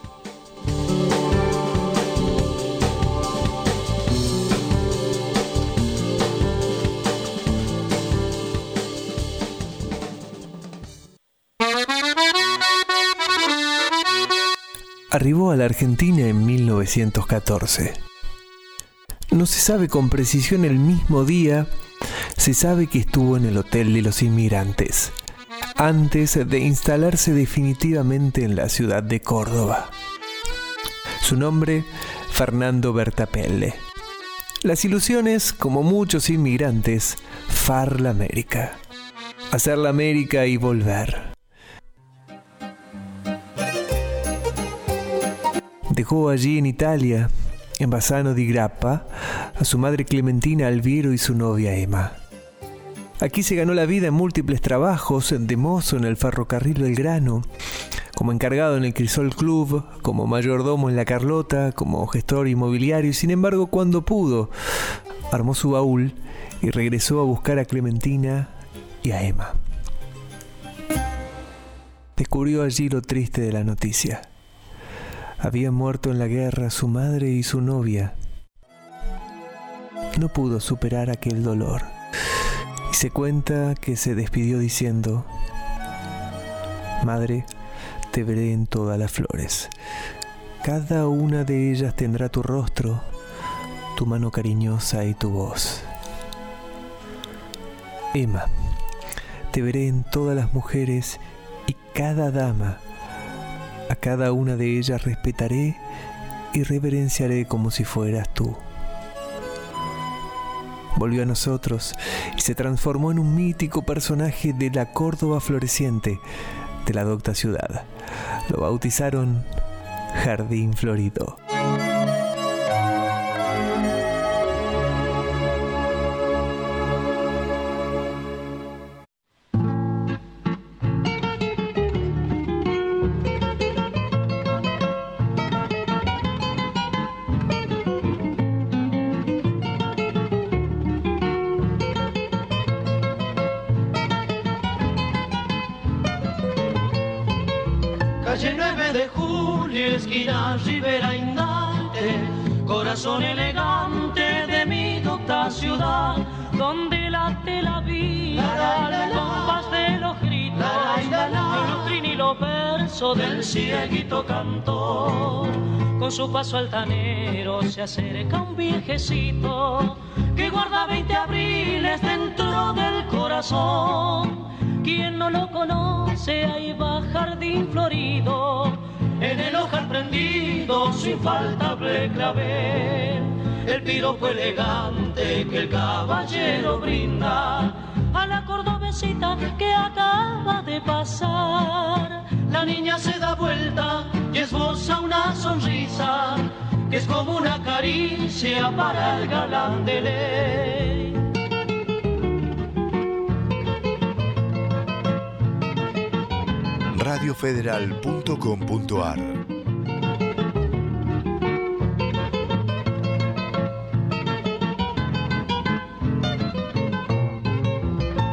Arribó a la Argentina en 1914. No se sabe con precisión el mismo día, se sabe que estuvo en el Hotel de los Inmigrantes, antes de instalarse definitivamente en la ciudad de Córdoba. Su nombre, Fernando Bertapelle. Las ilusiones, como muchos inmigrantes, far la América. Hacer la América y volver. Dejó allí en Italia, en Bassano di Grappa, a su madre Clementina Alviero y su novia Emma. Aquí se ganó la vida en múltiples trabajos, de mozo en el ferrocarril Belgrano, como encargado en el Crisol Club, como mayordomo en la Carlota, como gestor inmobiliario y sin embargo cuando pudo, armó su baúl y regresó a buscar a Clementina y a Emma. Descubrió allí lo triste de la noticia. Habían muerto en la guerra su madre y su novia. No pudo superar aquel dolor se cuenta que se despidió diciendo, Madre, te veré en todas las flores. Cada una de ellas tendrá tu rostro, tu mano cariñosa y tu voz. Emma, te veré en todas las mujeres y cada dama. A cada una de ellas respetaré y reverenciaré como si fueras tú. Volvió a nosotros y se transformó en un mítico personaje de la Córdoba floreciente de la docta ciudad. Lo bautizaron Jardín Florido. Cieguito cantor. Con su paso altanero se acerca un viejecito que guarda 20 abriles dentro del corazón. Quien no lo conoce, ahí va jardín florido, en el ojal prendido su infaltable clavel. El piropo elegante que el caballero brinda a la cordobesita que acaba de pasar. La niña se da vuelta y esboza una sonrisa que es como una caricia para el galán de ley. radiofederal.com.ar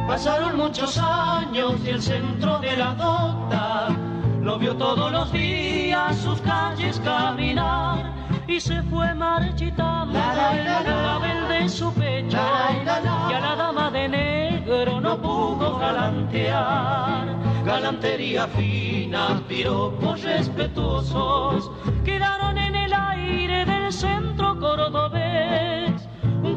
Pasaron muchos años y el centro de la docta lo vio todos los días sus calles caminar y se fue marchitando el clavel de su pecho. Y a la dama de negro no pudo galantear. Galantería fina piropos respetuosos quedaron en el aire del centro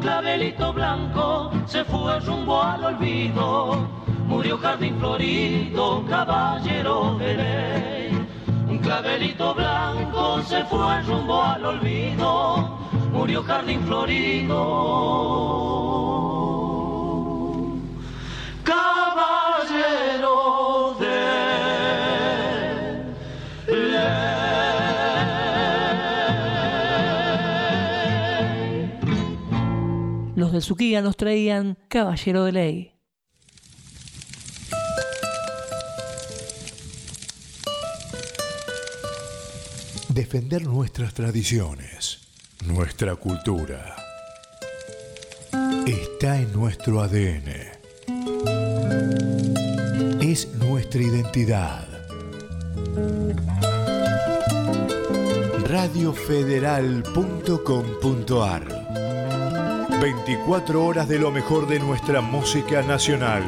un clavelito blanco se fue rumbo al olvido. Murió jardín florido caballero de ley. Un clavelito blanco se fue rumbo al olvido, murió jardín florido. Caballero De Suquía nos traían Caballero de Ley. Defender nuestras tradiciones, nuestra cultura, está en nuestro ADN. Es nuestra identidad. Radiofederal.com.ar 24 horas de lo mejor de nuestra música nacional.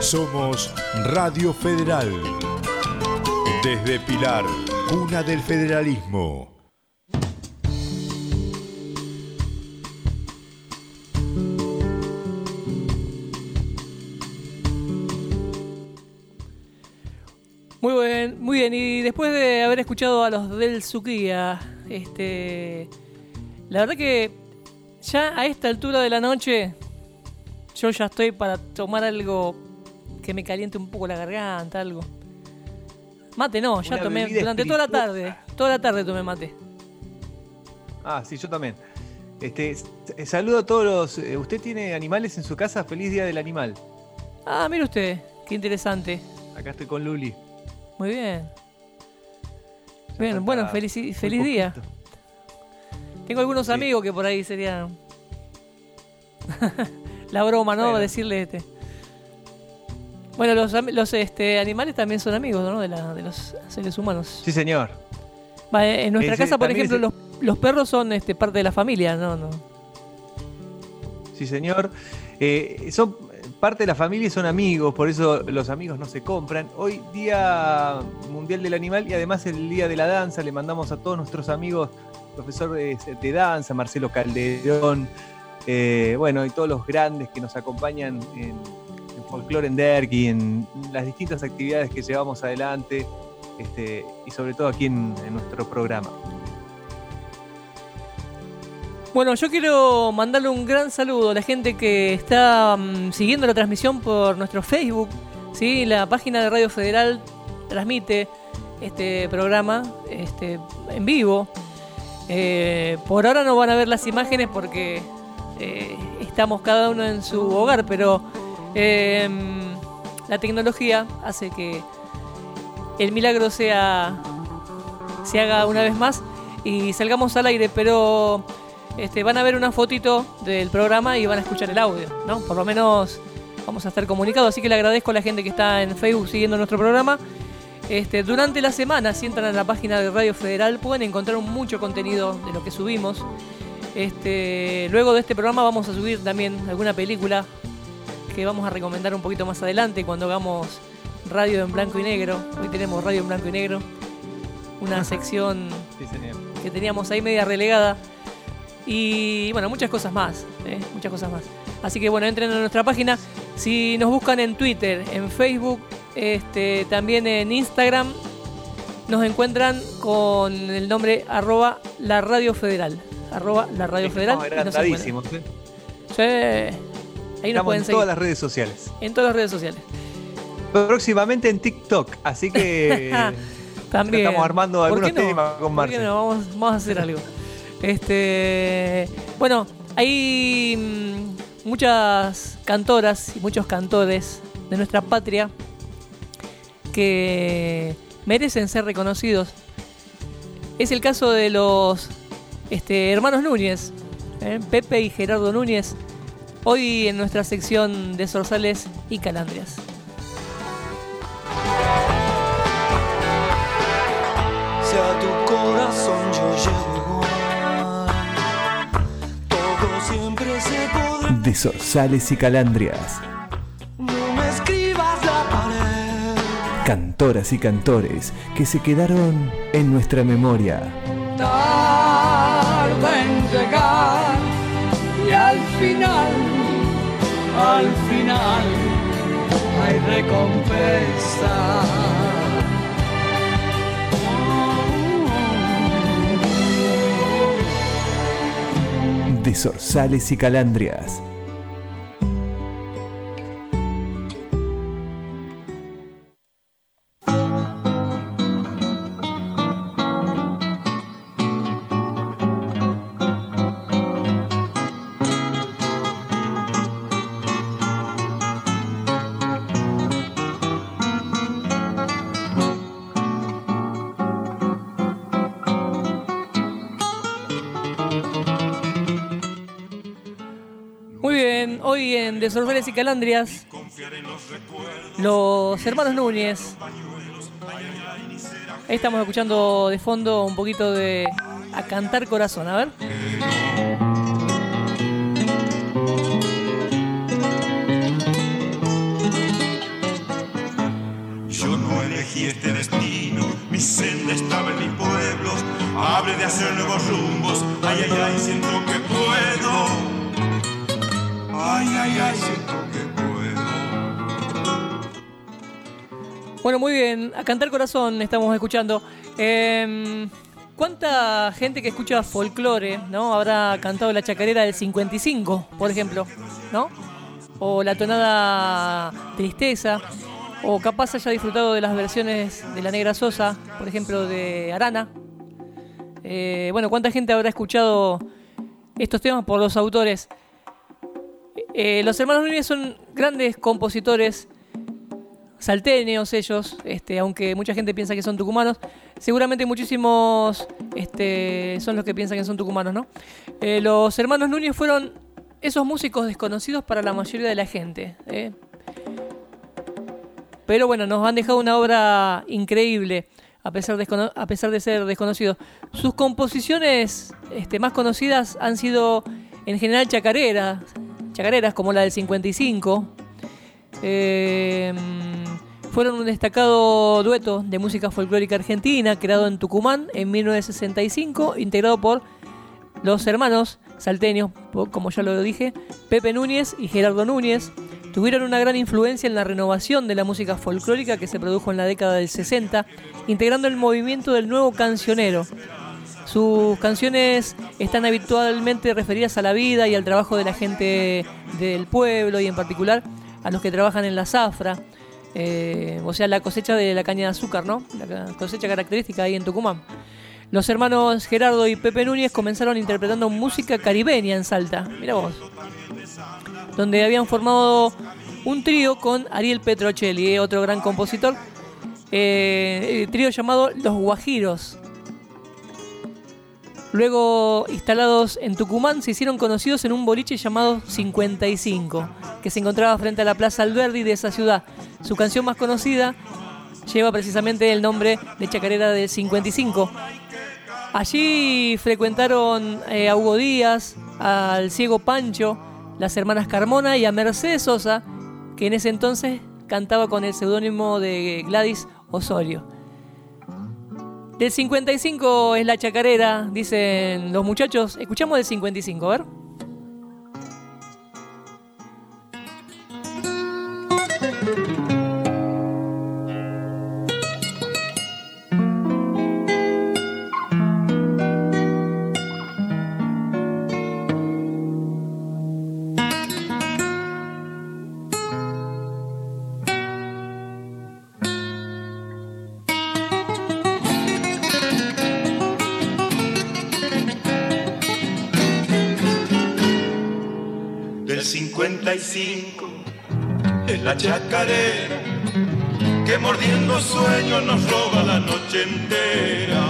Somos Radio Federal. Desde Pilar, cuna del federalismo. Muy bien. Y después de haber escuchado a los del Suquía, este, la verdad que ya a esta altura de la noche, yo ya estoy para tomar algo que me caliente un poco la garganta, algo. Mate no, ya Una tomé durante toda la tarde, toda la tarde tomé mate. Ah, sí, yo también. Este, saludo a todos los. eh, ¿Usted tiene animales en su casa? Feliz Día del Animal. Ah, mire usted, qué interesante. Acá estoy con Luli. Muy bien. Bien, bueno, feliz, feliz día. Tengo algunos Sí. amigos que por ahí serían. <laughs> la broma, ¿no? Bueno. Decirle este. Bueno, los, los este, animales también son amigos, ¿no? De, la- de los seres humanos. Sí, señor. Va, en nuestra casa, por ejemplo, es los, los perros son este, parte de la familia, ¿no? no. Sí, señor. Eh, son parte de la familia y son amigos, por eso los amigos no se compran. Hoy Día Mundial del Animal y además el Día de la Danza. Le mandamos a todos nuestros amigos, profesores de danza, Marcelo Calderón, eh, bueno, y todos los grandes que nos acompañan en, en Folklore en Derqui, en las distintas actividades que llevamos adelante este, y sobre todo aquí en nuestro programa. Bueno, yo quiero mandarle un gran saludo a la gente que está mm, siguiendo la transmisión por nuestro Facebook. ¿sí? La página de Radio Federal transmite este programa este, en vivo. Eh, por ahora no van a ver las imágenes porque eh, estamos cada uno en su hogar, pero eh, la tecnología hace que el milagro sea se haga una vez más y salgamos al aire, pero este, van a ver una fotito del programa y van a escuchar el audio, ¿no? Por lo menos vamos a estar comunicados. Así que le agradezco a la gente que está en Facebook siguiendo nuestro programa. Este, durante la semana, si entran a la página de Radio Federal, pueden encontrar mucho contenido de lo que subimos. Este, luego de este programa vamos a subir también alguna película que vamos a recomendar un poquito más adelante cuando hagamos radio en blanco y negro. Hoy tenemos radio en blanco y negro. Una sección que teníamos ahí media relegada. Y bueno, muchas cosas más. ¿eh? Muchas cosas más. Así que bueno, entren a nuestra página. Si nos buscan en Twitter, en Facebook, este, también en Instagram, nos encuentran con el nombre arroba la radio federal. Arroba la radio federal. Adelantadísimos, ¿eh? Sí. Ahí nos Estamos pueden en seguir. todas las redes sociales. En todas las redes sociales. Próximamente en TikTok, así que <laughs> También. estamos armando ¿Por algunos no? temas con ¿Por qué Marce. no? Vamos, vamos a hacer algo. Este, bueno, hay mm, muchas cantoras y muchos cantores de nuestra patria que merecen ser reconocidos. Es el caso de los este, hermanos Núñez, ¿eh? Pepe y Gerardo Núñez, hoy en nuestra sección de zorzales y calandrias. Tu corazón De zorzales y calandrias, No me escribas la pared. cantoras y cantores que se quedaron en nuestra memoria. tarda en llegar y al final, al final hay recompensa. De zorzales y calandrias, Desordenes y Calandrias, los hermanos Núñez. Ahí estamos escuchando de fondo un poquito de A Cantar Corazón, a ver. Yo no elegí este destino, mi senda estaba en mis pueblos. Hable de hacer nuevos rumbos, ay, ay, ay, siento que puedo. Ay, ay, ay, siento que puedo. Bueno, muy bien, A Cantar Corazón estamos escuchando. Em, ¿Cuánta gente que escucha folclore, ¿no? Habrá cantado la chacarera del 55, por ejemplo, ¿no? O la tonada Tristeza. O capaz haya disfrutado de las versiones de La Negra Sosa, por ejemplo, de Arana. Eh, bueno, ¿cuánta gente habrá escuchado estos temas por los autores? Eh, los hermanos Núñez son grandes compositores salteños ellos, este, aunque mucha gente piensa que son tucumanos. Seguramente muchísimos este, son los que piensan que son tucumanos, ¿no? Eh, los hermanos Núñez fueron esos músicos desconocidos para la mayoría de la gente. ¿eh? Pero bueno, nos han dejado una obra increíble, a pesar de, ser desconocidos. Sus composiciones este, más conocidas han sido en general chacareras, chacareras como la del 55. Eh, fueron un destacado dueto de música folclórica argentina creado en Tucumán en 1965, integrado por los hermanos salteños, como ya lo dije, Pepe Núñez y Gerardo Núñez. Tuvieron una gran influencia en la renovación de la música folclórica que se produjo en la década del 60, integrando el movimiento del nuevo cancionero. Sus canciones están habitualmente referidas a la vida y al trabajo de la gente del pueblo y en particular a los que trabajan en la zafra, eh, o sea, la cosecha de la caña de azúcar, ¿no? La cosecha característica ahí en Tucumán. Los hermanos Gerardo y Pepe Núñez comenzaron interpretando música caribeña en Salta, mira vos, donde habían formado un trío con Ariel Petrocelli, eh, otro gran compositor, eh, el trío llamado Los Guajiros. Luego, instalados en Tucumán, se hicieron conocidos en un boliche llamado 55, que se encontraba frente a la Plaza Alberdi de esa ciudad. Su canción más conocida lleva precisamente el nombre de Chacarera del 55. Allí frecuentaron eh, a Hugo Díaz, al ciego Pancho, las hermanas Carmona y a Mercedes Sosa, que en ese entonces cantaba con el seudónimo de Gladys Osorio. Del 55 es la chacarera, dicen los muchachos. Escuchamos del 55, a ver. 55 es la chacarera que mordiendo sueños nos roba la noche entera.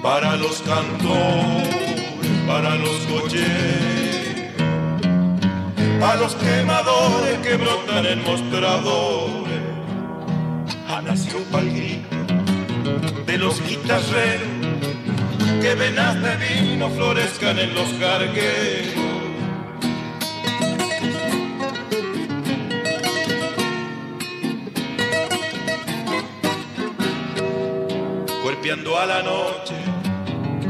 Para los cantores, para los cocheros, para los quemadores que brotan en mostradores. Ha nacido pa'l grito de los guitarreros que venas de vino florezcan en los cargueros. Cuerpeando a la noche,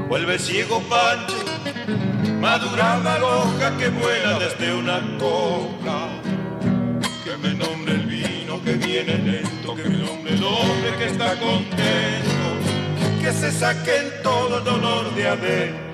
vuelve ciego Pancho, madurada hoja que vuela desde una copla. Que me nombre el vino que viene lento, que me nombre el hombre que está contento, que se saquen todo el dolor de adentro.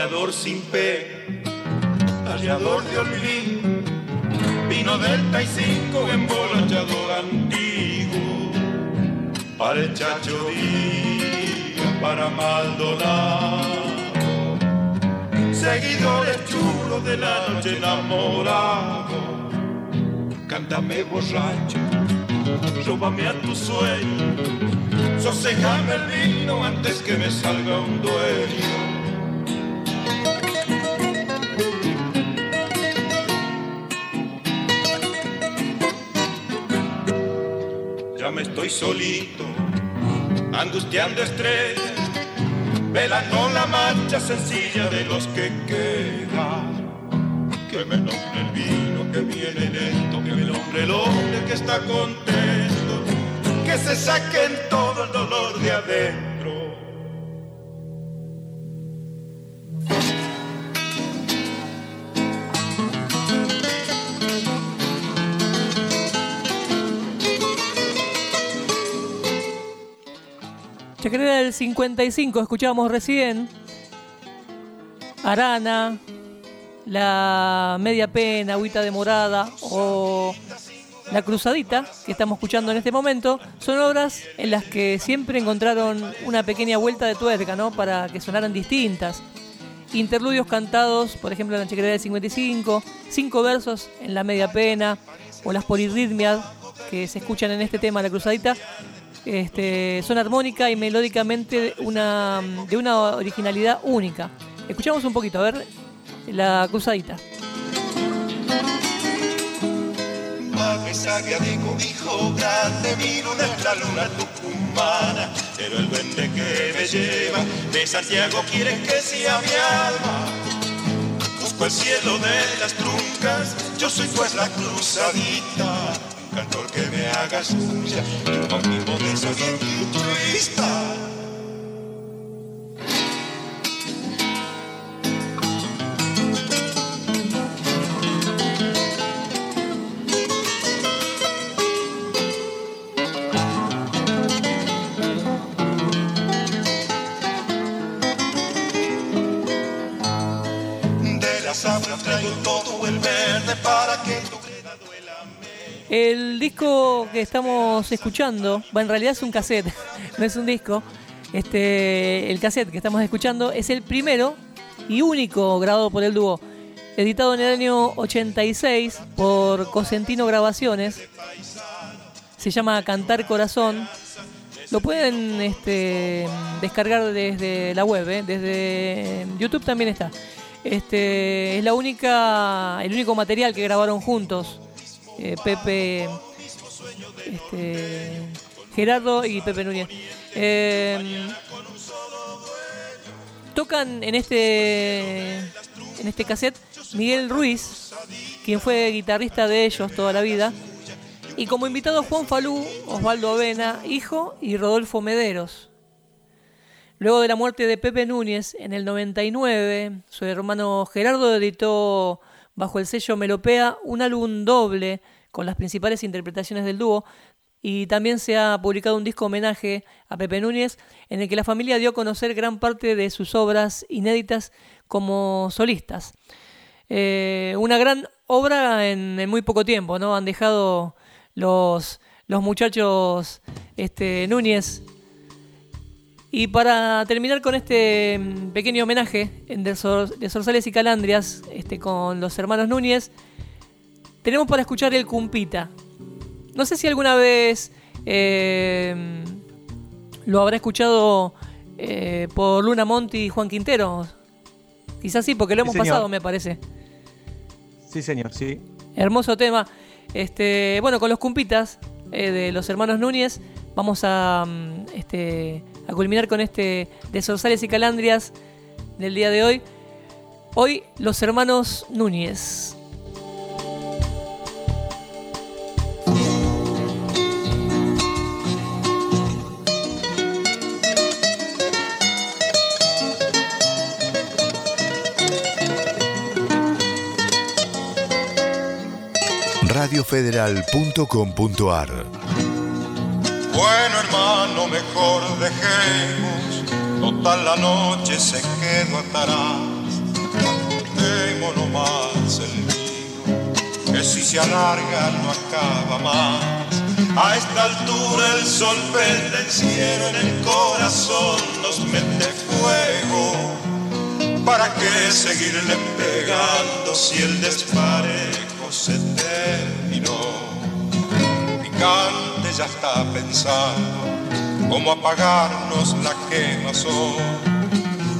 Soñador sin pe, hallador de olvido, vino delta y cinco, emborrachador antiguo, para el chacho Díaz, para Maldonado, seguidores chulos de la noche enamorado, cántame borracho, róbame a tu sueño, sosegame el vino antes que me salga un dueño. Estoy solito, angustiando estrellas, velando la marcha sencilla de los que quedan. Que me nombre el vino que viene lento, que me nombre el hombre que está contento, que se saquen todo el dolor de adentro. Chacarera del 55, escuchábamos recién. Arana, La Media Pena, Agüita de Morada o La Cruzadita, que estamos escuchando en este momento, son obras en las que siempre encontraron una pequeña vuelta de tuerca, ¿no? Para que sonaran distintas. Interludios cantados, por ejemplo, en la Chacarera del 55, cinco versos en La Media Pena o las polirritmias que se escuchan en este tema, La Cruzadita, este, son armónica y melódicamente una, de una originalidad única. Escuchamos un poquito, a ver, la cruzadita. Sabia de cobijo grande, mi luna es la luna tucumana, pero el duende que me lleva de Santiago quiere que sea mi alma. Busco el cielo de las truncas, yo soy pues la cruzadita, cantor que me haga suya, yo con mi de solista. De las aguas traigo todo el verde para que menos. El disco que estamos escuchando, bueno, en realidad es un cassette, <laughs> no es un disco. Este, el cassette que estamos escuchando es el primero y único grabado por el dúo, editado en el año 86 por Cosentino Grabaciones. Se llama Cantar Corazón. Lo pueden este, descargar desde la web, ¿eh? desde YouTube también está. Este, es la única, el único material que grabaron juntos eh, Pepe, este, Gerardo y Pepe Núñez. Eh, tocan en este en este cassette Miguel Ruiz, quien fue guitarrista de ellos toda la vida, y como invitado Juan Falú, Osvaldo Avena, hijo, y Rodolfo Mederos. Luego de la muerte de Pepe Núñez en el 99, su hermano Gerardo editó bajo el sello Melopea un álbum doble con las principales interpretaciones del dúo y también se ha publicado un disco homenaje a Pepe Núñez en el que la familia dio a conocer gran parte de sus obras inéditas como solistas. Eh, una gran obra en, muy poco tiempo, ¿no? Han dejado los, los muchachos este, Núñez. Y para terminar con este mm, pequeño homenaje de, Sorsales y Calandrias este, con los hermanos Núñez, tenemos para escuchar el Cumpita. No sé si alguna vez eh, lo habrá escuchado eh, por Luna Monti y Juan Quintero. Quizás sí, porque lo hemos pasado, me parece. Sí, señor, sí. Hermoso tema. Este, bueno, con los cumpitas eh, de los hermanos Núñez, vamos a, mm, este, a culminar con este de Sorsales y Calandrias del día de hoy. Hoy, los hermanos Núñez. radiofederal.com.ar Bueno hermano, mejor dejemos, total la noche se quedó atrás. Démonos más el vino, que si se alarga no acaba más. A esta altura el sol pendenciero en el corazón nos mete fuego. ¿Para qué seguirle pegando si el desparejo se terminó? Ya está pensando cómo apagarnos la quemazón.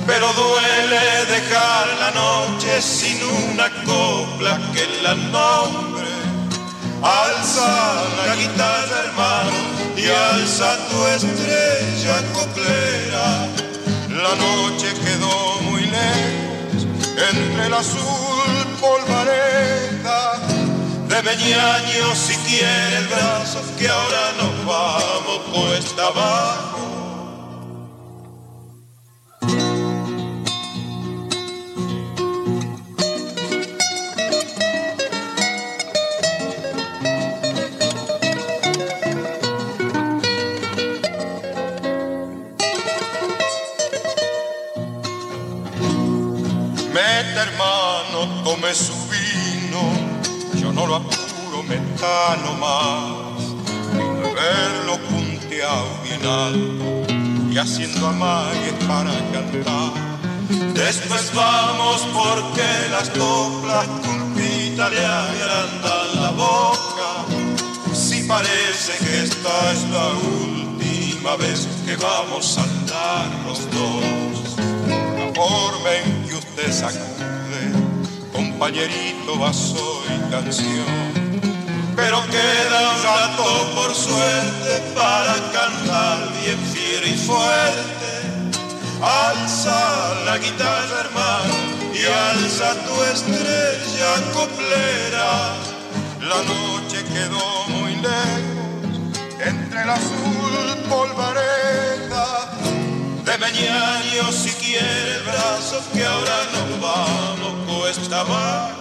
Pero duele dejar la noche sin una copla que la nombre. Alza la guitarra, hermano, y alza tu estrella coplera. La noche quedó muy lejos entre el azul polvareda de Meñaño si quiere brazo que ahora nos vamos cuesta abajo. Mete hermano, tome su no lo apuro, metano más, de verlo punteado bien alto y haciendo amagues para cantar. Después vamos porque las coplas culpita le agrandan la boca. Si parece que esta es la última vez que vamos a andar los dos. La forma en que usted sacude, compañerito, vaso y canción. Pero queda un rato por suerte para cantar bien fiero y fuerte. Alza la guitarra, hermano, y alza tu estrella coplera. La noche quedó muy lejos entre el azul polvareda de el brazo que ahora nos vamos cuesta.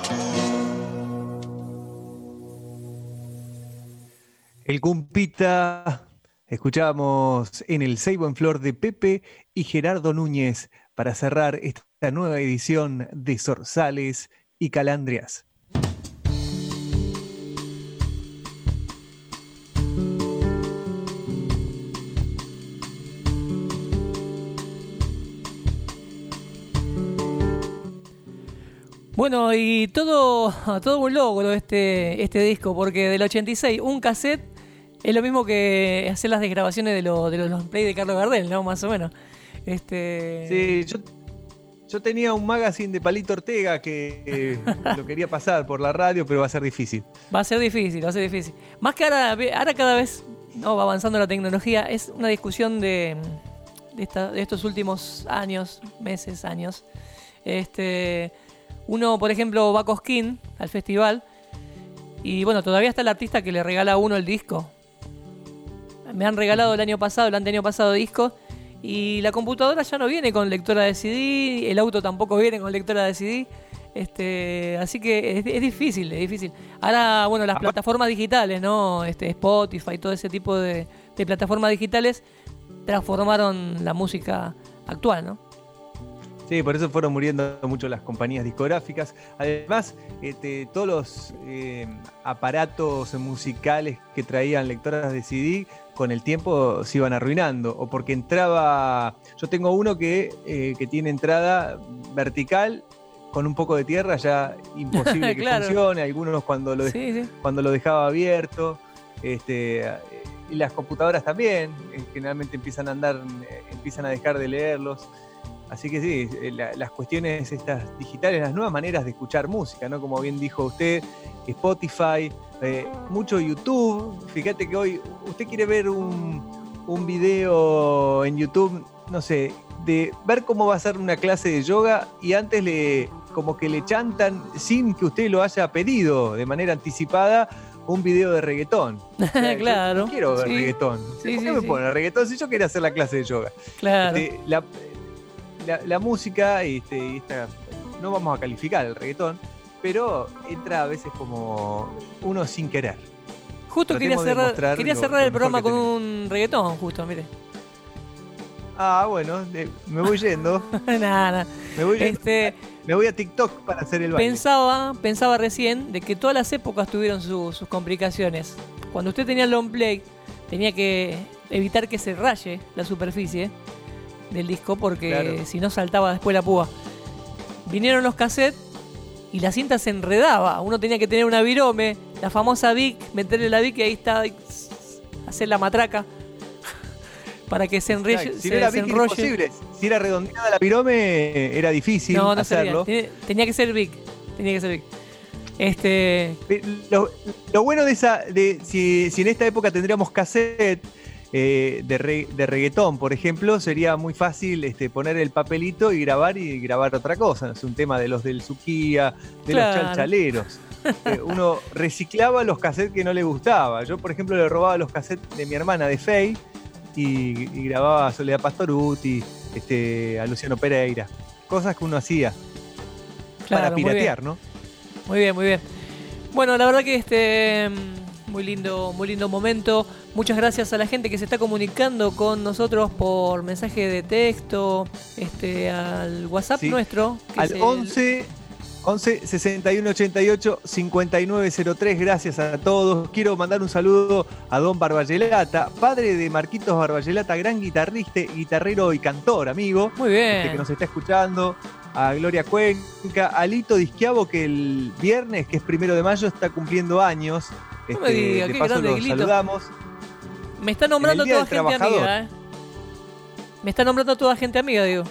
El Cumpita. Escuchábamos en el Seibo en Flor de Pepe y Gerardo Núñez para cerrar esta nueva edición de Zorzales y Calandrias. Bueno, y todo, todo un logro este, este disco, porque del 86, un cassette es lo mismo que hacer las desgrabaciones de, lo- de los long play de Carlos Gardel, ¿no? Más o menos. Este... Sí, yo, yo tenía un magazine de Palito Ortega que eh, <laughs> lo quería pasar por la radio, pero va a ser difícil. Va a ser difícil, va a ser difícil. Más que ahora, ahora cada vez no, va avanzando la tecnología, es una discusión de, de, esta- de estos últimos años, meses, años. Este, uno, por ejemplo, va a Cosquín al festival y bueno, todavía está el artista que le regala a uno el disco. Me han regalado el año pasado, el año pasado discos y la computadora ya no viene con lectora de CD, el auto tampoco viene con lectora de CD. Este, así que es, es difícil, es difícil. Ahora, bueno, las plataformas digitales, ¿no? Este, Spotify, todo ese tipo de, de plataformas digitales transformaron la música actual, ¿no? Sí, por eso fueron muriendo mucho las compañías discográficas. Además, este, todos los eh, aparatos musicales que traían lectoras de CD con el tiempo se iban arruinando. O porque entraba. Yo tengo uno que, eh, que tiene entrada vertical con un poco de tierra, ya imposible <laughs> que Claro. funcione. Algunos cuando lo, de- Sí, sí. cuando lo dejaba abierto. Este, y las computadoras también, eh, generalmente empiezan a andar, empiezan a dejar de leerlos. Así que sí, eh, la- las cuestiones estas digitales, las nuevas maneras de escuchar música, ¿no? Como bien dijo usted, Spotify, eh, mucho YouTube. Fíjate que hoy usted quiere ver un, un video en YouTube, no sé, de ver cómo va a ser una clase de yoga y antes le como que le chantan sin que usted lo haya pedido de manera anticipada un video de reggaetón. <laughs> O sea, yo Claro, no quiero ver sí. reggaetón. Sí, ¿Por qué sí, me sí. pone reggaetón si yo quería hacer la clase de yoga? Claro. Este, la, la- la música, este, esta- no vamos a calificar el reggaetón, pero entra a veces como uno sin querer. Justo quería Tratemos cerrar, quería cerrar lo el programa con un reggaetón, justo, mire. Ah, bueno, me voy yendo. <laughs> Nada, Me voy, yendo. Este, me voy a TikTok para hacer el baile. Pensaba, pensaba recién de que todas las épocas tuvieron su- sus complicaciones. Cuando usted tenía el long play, tenía que evitar que se raye la superficie del disco porque Claro. si no saltaba después la púa. Vinieron los cassettes y la cinta se enredaba. Uno tenía que tener una virome, la famosa Vic, meterle la Vic y ahí está, hacer la matraca <laughs> para que se, Exacto. Si se, no era Vic, enrolle. imposible. Si era redondeada la pirome, era difícil No, hacerlo. Tenía, tenía que ser Vic. Tenía que ser Vic. Este. Lo, lo bueno de esa, de si, si en esta época tendríamos cassette eh, de, re- de reggaetón, por ejemplo, sería muy fácil este, poner el papelito y grabar y grabar otra cosa. Es un tema de los del Suquía, de Claro. los chalchaleros. Eh, <laughs> uno reciclaba los cassettes que no le gustaba. Yo, por ejemplo, le robaba los cassettes de mi hermana de Fey y, y grababa a Soledad Pastoruti, este, a Luciano Pereira. Cosas que uno hacía Claro, para muy piratear, bien. ¿no? Muy bien, muy bien. Bueno, la verdad que este muy lindo, muy lindo momento. Muchas gracias a la gente que se está comunicando con nosotros por mensaje de texto, este, al WhatsApp Sí. nuestro. que Al el- 11 11 61 88 5903. Gracias a todos. Quiero mandar un saludo a Don Barbayelata, padre de Marquitos Barbayelata, gran guitarrista, guitarrero y cantor, amigo. Muy bien. este, que nos está escuchando. A Gloria Cuenca, a Lito Disquiavo, que el viernes, que es primero de mayo, está cumpliendo años. No me Este, diga, de qué paso grande, los saludamos. Me está nombrando toda gente Trabajador. amiga, ¿eh? Me está nombrando toda gente amiga, digo.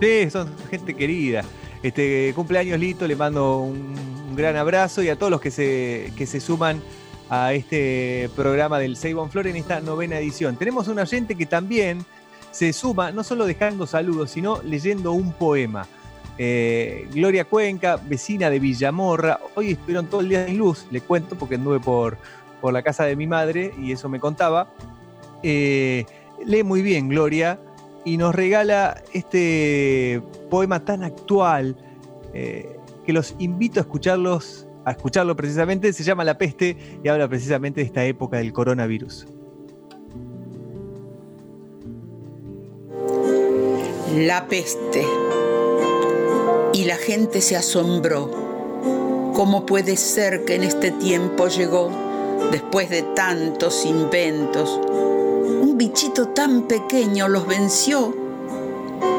Sí, son gente querida. Este cumpleaños Lito, le mando un, un gran abrazo y a todos los que se, que se suman a este programa del Seibon Flor en esta novena edición. Tenemos un oyente que también se suma, no solo dejando saludos, sino leyendo un poema. Eh, Gloria Cuenca, vecina de Villamorra, hoy estuvieron todo el día sin luz, le cuento porque anduve por, por la casa de mi madre y eso me contaba. Eh, lee muy bien Gloria y nos regala este poema tan actual eh, que los invito a escucharlos, a escucharlo precisamente, se llama La peste y habla precisamente de esta época del coronavirus. La peste. Y la gente se asombró. ¿Cómo puede ser que en este tiempo llegó, después de tantos inventos, un bichito tan pequeño los venció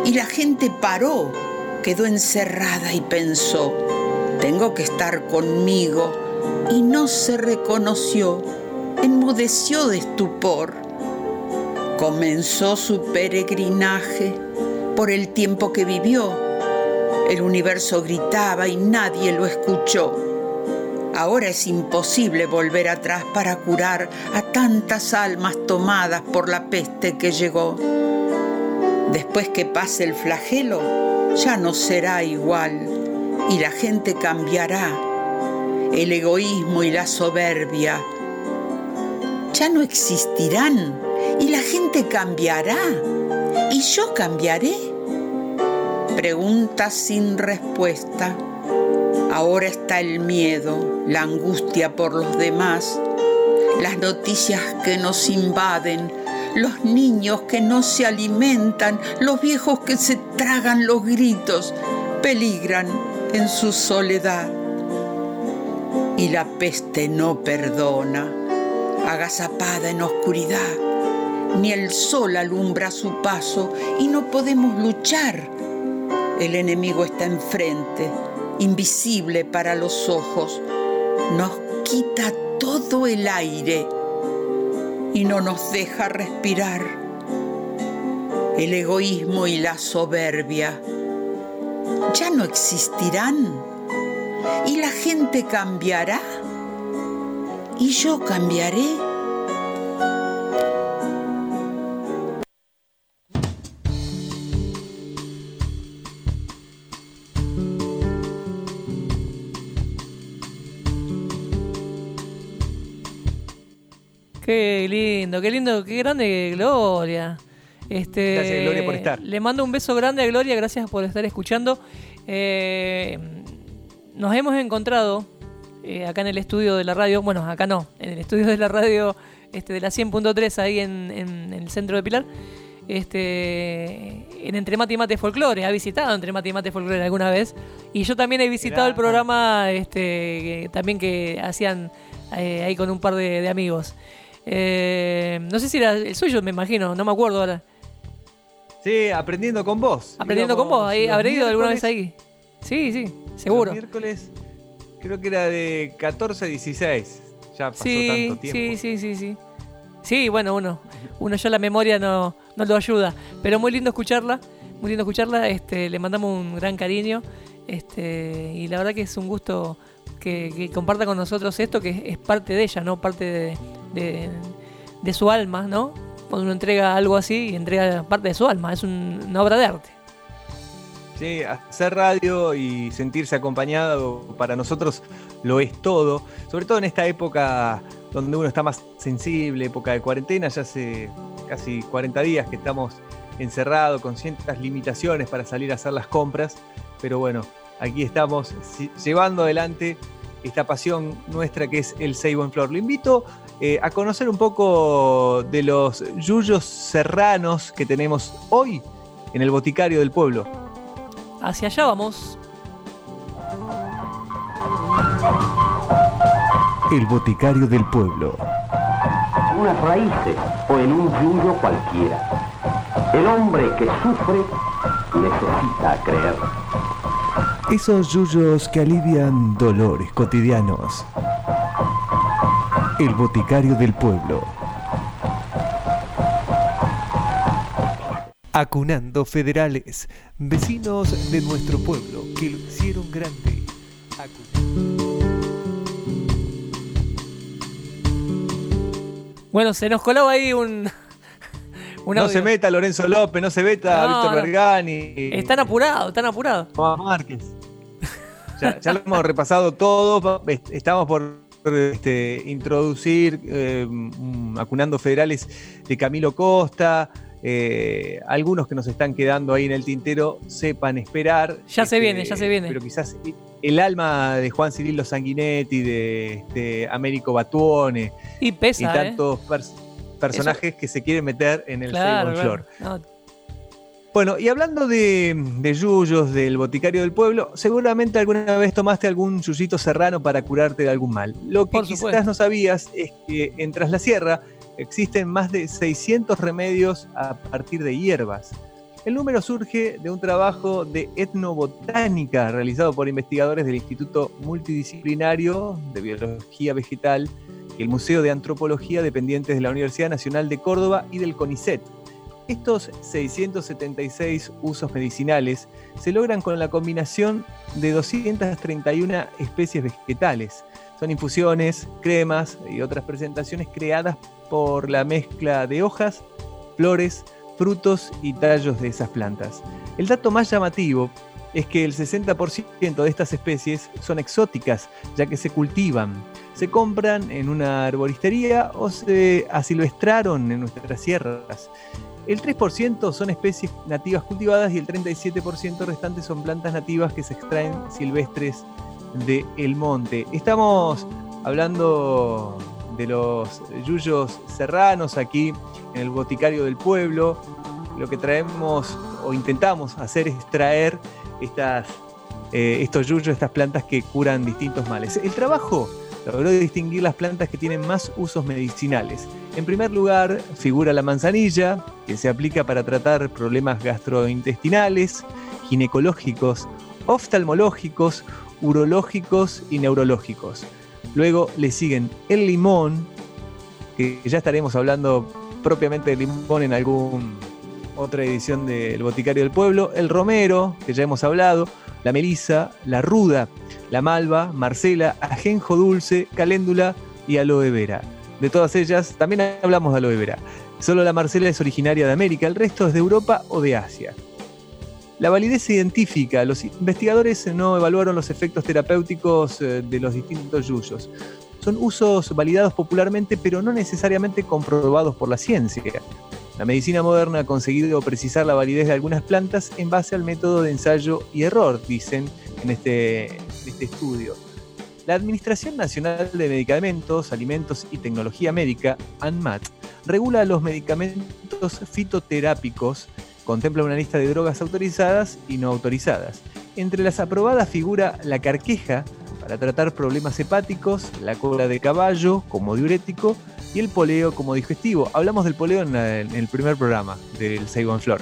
y la gente paró, quedó encerrada y pensó, tengo que estar conmigo, y no se reconoció, enmudeció de estupor. Comenzó su peregrinaje por el tiempo que vivió. El universo gritaba y nadie lo escuchó. Ahora es imposible volver atrás para curar a tantas almas tomadas por la peste que llegó. Después que pase el flagelo, ya no será igual y la gente cambiará. El egoísmo y la soberbia ya no existirán y la gente cambiará y yo cambiaré. Preguntas sin respuesta. Ahora está el miedo, la angustia por los demás, las noticias que nos invaden, los niños que no se alimentan, los viejos que se tragan los gritos, peligran en su soledad. Y la peste no perdona, agazapada en oscuridad, ni el sol alumbra su paso y no podemos luchar. El enemigo está enfrente, invisible para los ojos, nos quita todo el aire y no nos deja respirar. El egoísmo y la soberbia ya no existirán y la gente cambiará y yo cambiaré. Lindo, qué lindo, qué grande Gloria. Este, Gracias, Gloria, por estar. Le mando un beso grande a Gloria, gracias por estar escuchando. Eh, nos hemos encontrado eh, acá en el estudio de la radio, bueno, acá no, en el estudio de la radio este, de la 100.3 ahí en, en el centro de Pilar. Este, en Entre Mate y Mate Folklore, ha visitado Entre Mate y Mate Folklore alguna vez. Y yo también he visitado el programa este, que- también que hacían eh, ahí con un par de, de amigos. Eh, no sé si era el suyo, me imagino, no me acuerdo ahora. Sí, aprendiendo con vos. Aprendiendo con vos, ahí, ¿habré ido alguna vez ahí? Sí, sí, seguro. Los miércoles, creo que era de 14 a 16. Ya pasó Sí, tanto tiempo. sí, sí, sí, sí. Sí, bueno, uno, uno ya la memoria no, no lo ayuda. Pero muy lindo escucharla, muy lindo escucharla. Este, le mandamos un gran cariño. Este, y la verdad que es un gusto que, que comparta con nosotros esto, que es parte de ella, ¿no? Parte de, de- su alma, ¿no? Cuando uno entrega algo así, entrega parte de su alma, es un- una obra de arte. Sí, hacer radio y sentirse acompañado para nosotros lo es todo, sobre todo en esta época donde uno está más sensible, época de cuarentena, ya hace casi 40 días que estamos encerrados con ciertas limitaciones para salir a hacer las compras, pero bueno, aquí estamos llevando adelante esta pasión nuestra que es el Seibo en Flor. Lo invito eh, a conocer un poco de los yuyos serranos que tenemos hoy en el Boticario del Pueblo. Hacia allá vamos. El Boticario del Pueblo. unas raíces o en un yuyo cualquiera. El hombre que sufre necesita creer. Esos yuyos que alivian dolores cotidianos. El Boticario del Pueblo. Acunando federales, vecinos de nuestro pueblo que lo hicieron grande. Bueno, se nos colaba ahí un. un no audio. se meta Lorenzo López, no se meta No, Víctor no. Bergani. Están apurados, están apurados. Tomás Márquez. Ya, ya lo hemos repasado todo. Estamos por este, introducir eh, mm, Acunando Federales de Camilo Costa. eh, algunos que nos están quedando ahí en el tintero sepan esperar. Ya se este, viene, ya se viene. Pero quizás el alma de Juan Cirilo Sanguinetti, de este, Américo Batuone Y pesa, y ¿eh? tantos pers- personajes que se quieren meter en el Claro, claro. Flor. No, Bueno, y hablando de, de yuyos, del boticario del pueblo, seguramente alguna vez tomaste algún yuyito serrano para curarte de algún mal. Lo que quizás no sabías es que en Tras la Sierra existen más de 600 remedios a partir de hierbas. El número surge de un trabajo de etnobotánica realizado por investigadores del Instituto Multidisciplinario de Biología Vegetal y el Museo de Antropología dependientes de la Universidad Nacional de Córdoba y del CONICET. Estos 676 usos medicinales se logran con la combinación de 231 especies vegetales. Son infusiones, cremas y otras presentaciones creadas por la mezcla de hojas, flores, frutos y tallos de esas plantas. El dato más llamativo es que el 60% de estas especies son exóticas, ya que se cultivan, se compran en una arboristería o se asilvestraron en nuestras sierras. El 3% son especies nativas cultivadas y el 37% restante son plantas nativas que se extraen silvestres del el monte. Estamos hablando de los yuyos serranos aquí en el boticario del pueblo. Lo que traemos o intentamos hacer es traer estas, eh, estos yuyos, estas plantas que curan distintos males. El trabajo logró distinguir las plantas que tienen más usos medicinales. En primer lugar, figura la manzanilla, que se aplica para tratar problemas gastrointestinales, ginecológicos, oftalmológicos, urológicos y neurológicos. Luego le siguen el limón, que ya estaremos hablando propiamente de limón en algún otra edición del Boticario del Pueblo, el romero, que ya hemos hablado, la melisa, la ruda, la malva, marcela, ajenjo dulce, caléndula y aloe vera. De todas ellas, también hablamos de aloe vera. Solo la marcela es originaria de América, el resto es de Europa o de Asia. La validez científica. Los investigadores no evaluaron los efectos terapéuticos eh, de los distintos yuyos. Son usos validados popularmente, pero no necesariamente comprobados por la ciencia. La medicina moderna ha conseguido precisar la validez de algunas plantas en base al método de ensayo y error, dicen en este, este estudio. La Administración Nacional de Medicamentos, Alimentos y Tecnología Médica, ANMAT, regula los medicamentos fitoterápicos Contempla una lista de drogas autorizadas y no autorizadas. Entre las aprobadas figura la carqueja para tratar problemas hepáticos, la cola de caballo como diurético y el poleo como digestivo. Hablamos del poleo en, el primer programa del Saigon Flor.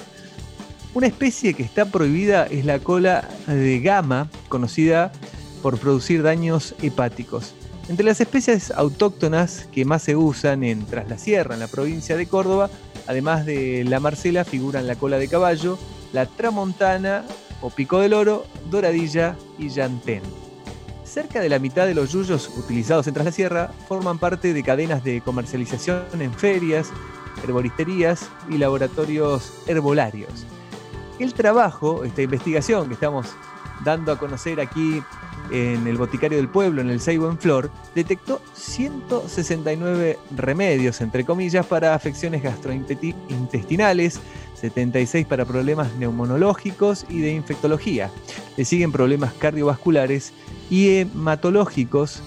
Una especie que está prohibida es la cola de gama, conocida por producir daños hepáticos. Entre las especies autóctonas que más se usan en Tras la Sierra, en la provincia de Córdoba, Además de la marcela figuran la cola de caballo, la tramontana o pico del oro, doradilla y llantén. Cerca de la mitad de los yuyos utilizados en Tras la Sierra forman parte de cadenas de comercialización en ferias, herboristerías y laboratorios herbolarios. El trabajo, esta investigación que estamos dando a conocer aquí en el Boticario del Pueblo, en el Seibo en Flor, detectó 169 remedios, entre comillas, para afecciones gastrointestinales, 76 para problemas neumonológicos y de infectología. Le siguen problemas cardiovasculares y hematológicos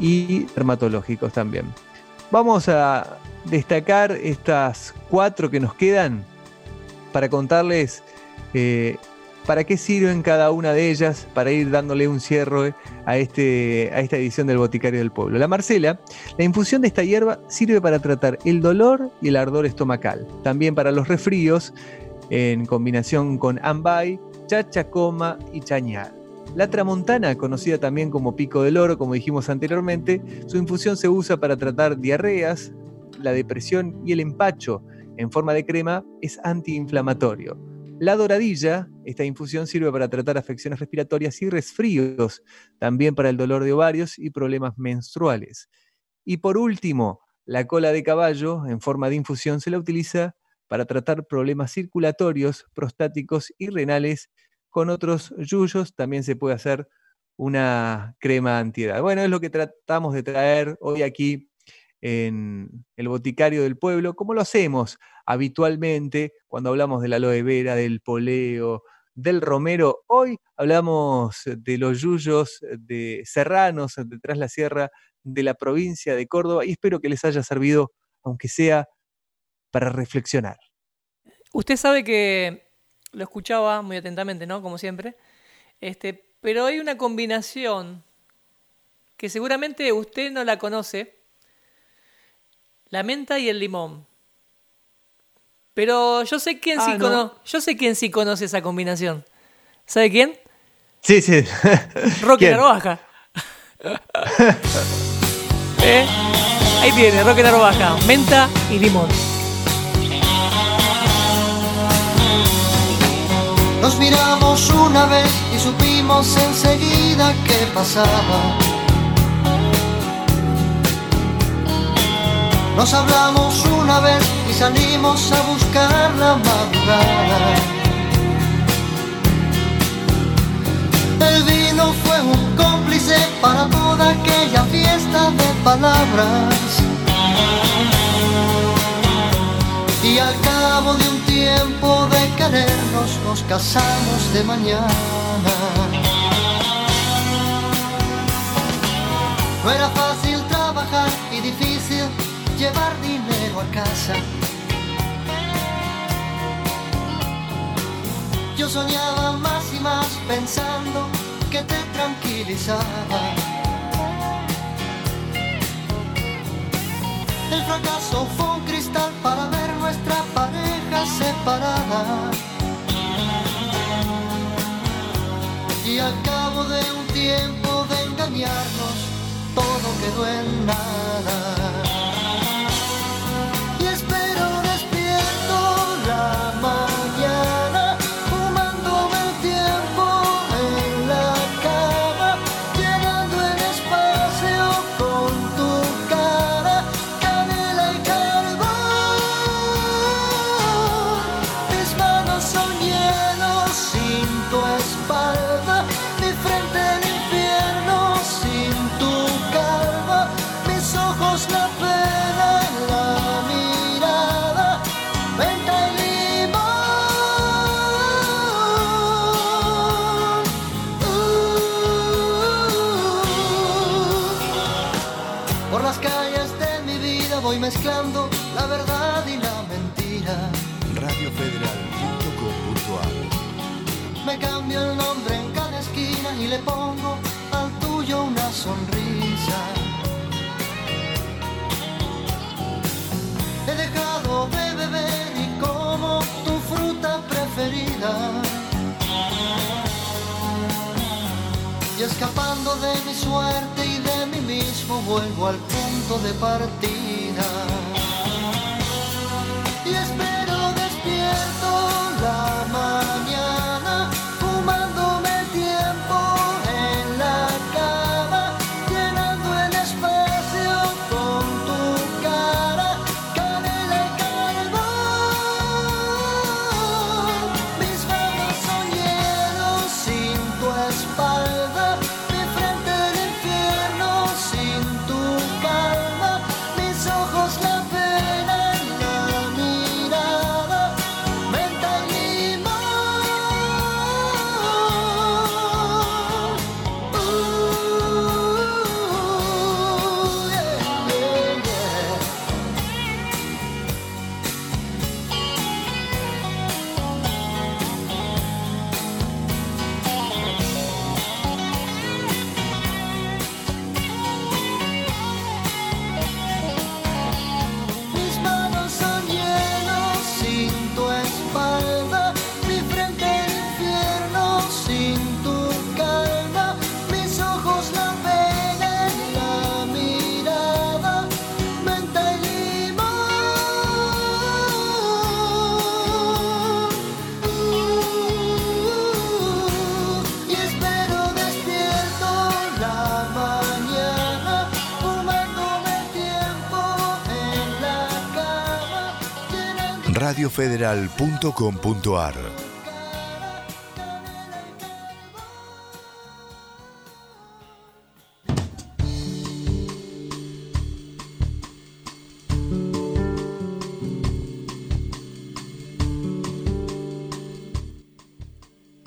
y dermatológicos también. Vamos a destacar estas cuatro que nos quedan para contarles eh, para qué sirven cada una de ellas para ir dándole un cierre a, este, a esta edición del Boticario del Pueblo. La Marcela, la infusión de esta hierba sirve para tratar el dolor y el ardor estomacal, también para los resfríos, en combinación con ambay, chachacoma y chañar. La tramontana, conocida también como pico del oro, como dijimos anteriormente, su infusión se usa para tratar diarreas, la depresión y el empacho. En forma de crema es antiinflamatorio. La doradilla, esta infusión sirve para tratar afecciones respiratorias y resfríos, también para el dolor de ovarios y problemas menstruales. Y por último, la cola de caballo, en forma de infusión, se la utiliza para tratar problemas circulatorios, prostáticos y renales. Con otros yuyos también se puede hacer una crema antiedad. Bueno, es lo que tratamos de traer hoy aquí en el boticario del pueblo, como lo hacemos habitualmente cuando hablamos de la aloe vera, del poleo, del romero. Hoy hablamos de los yuyos de serranos detrás de la sierra de la provincia de Córdoba y espero que les haya servido, aunque sea para reflexionar. Usted sabe que lo escuchaba muy atentamente, ¿no? Como siempre. Este, pero hay una combinación que seguramente usted no la conoce, la menta y el limón. Pero yo sé quién sí Ah, no. cono- yo sé quién sí conoce esa combinación. ¿Sabe quién? Sí, sí. <laughs> Roque ¿Quién? Narvaja. <laughs> ¿Eh? Ahí tiene, Roque Narvaja, menta y limón. Nos miramos una vez y supimos enseguida qué pasaba. Nos hablamos una vez y salimos a buscar la madrugada. El vino fue un cómplice para toda aquella fiesta de palabras. Y al cabo de un tiempo de querernos nos casamos de mañana. Llevar dinero a casa. Yo soñaba más y más pensando que te tranquilizaba. El fracaso fue un cristal para ver nuestra pareja separada. Y al cabo de un tiempo de engañarnos, todo quedó en nada. Y escapando de mi suerte y de mí mismo vuelvo al punto de partida. Radiofederal.com.ar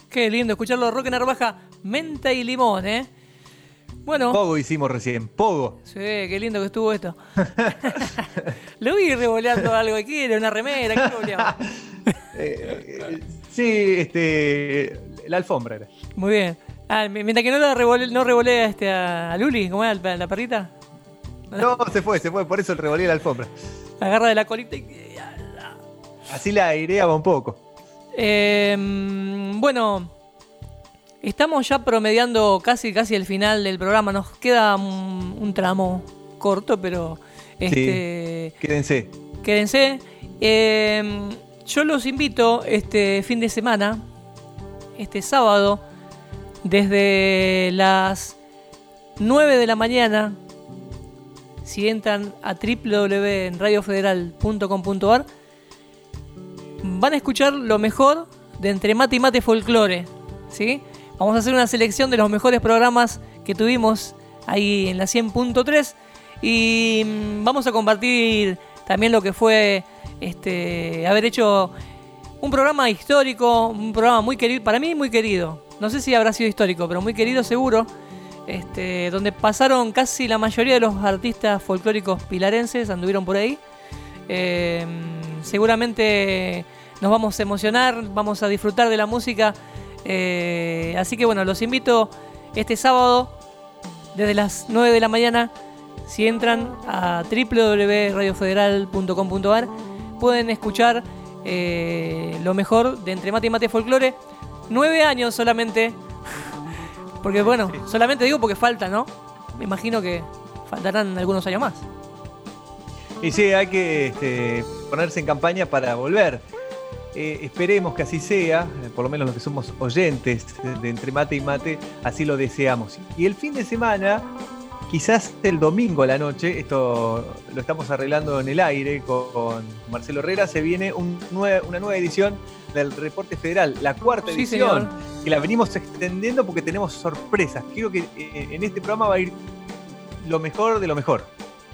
Qué lindo escucharlo, Roque Narvaja, menta y limón, ¿eh? Bueno, Pogo hicimos recién, Pogo. sí, qué lindo que estuvo esto. <laughs> Lo vi revoleando algo aquí, era una remera, ¿qué revoleaba? <laughs> Eh, sí, este. La alfombra era. Muy bien. Ah, mi- mientras que no, la revole, no revolea este, a, Luli, ¿cómo era la, la perrita? No, se fue, se fue, por eso el revolé la alfombra. Agarra de la colita y... Así la aireaba un poco. Eh, bueno, estamos ya promediando casi casi el final del programa. Nos queda un, un tramo corto, pero este, Quédense. quédense. Eh, yo los invito este fin de semana, este sábado, desde las 9 de la mañana, si entran a www.radiofederal.com.ar, van a escuchar lo mejor de Entre Mate y Mate Folklore. ¿sí? Vamos a hacer una selección de los mejores programas que tuvimos ahí en la 100.3 y mm, vamos a compartir también lo que fue este, haber hecho un programa histórico, un programa muy querido, para mí muy querido. No sé si habrá sido histórico, pero muy querido seguro. Este, donde pasaron casi la mayoría de los artistas folclóricos pilarenses, anduvieron por ahí. Eh, seguramente nos vamos a emocionar, vamos a disfrutar de la música. Eh, así que bueno, los invito este sábado desde las 9 de la mañana. Si entran a www.radiofederal.com.ar pueden escuchar eh, lo mejor de Entre Mate y Mate Folklore. Nueve años solamente. <laughs> Porque bueno, solamente digo porque falta, ¿no? Me imagino que faltarán algunos años más. Y sí, hay que este, ponerse en campaña para volver. Eh, esperemos que así sea, eh, por lo menos los que somos oyentes de, Entre Mate y Mate, así lo deseamos. Y el fin de semana, quizás el domingo a la noche, esto lo estamos arreglando en el aire con Marcelo Herrera, se viene un una nueva edición del Reporte Federal, la cuarta Sí, edición, señor. que la venimos extendiendo porque tenemos sorpresas. Quiero que eh, en este programa va a ir lo mejor de lo mejor.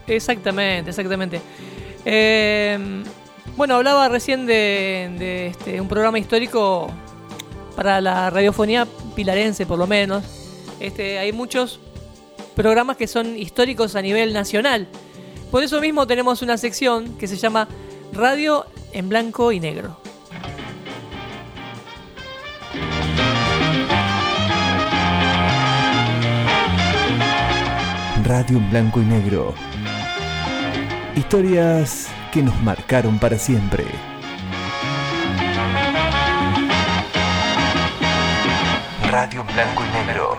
Exactamente, exactamente. Eh, bueno, hablaba recién de, este, un programa histórico para la radiofonía pilarense, por lo menos. Este, hay muchos programas que son históricos a nivel nacional. Por eso mismo tenemos una sección que se llama Radio en Blanco y Negro. Radio en blanco y negro. Historias que nos marcaron para siempre. Radio blanco y negro.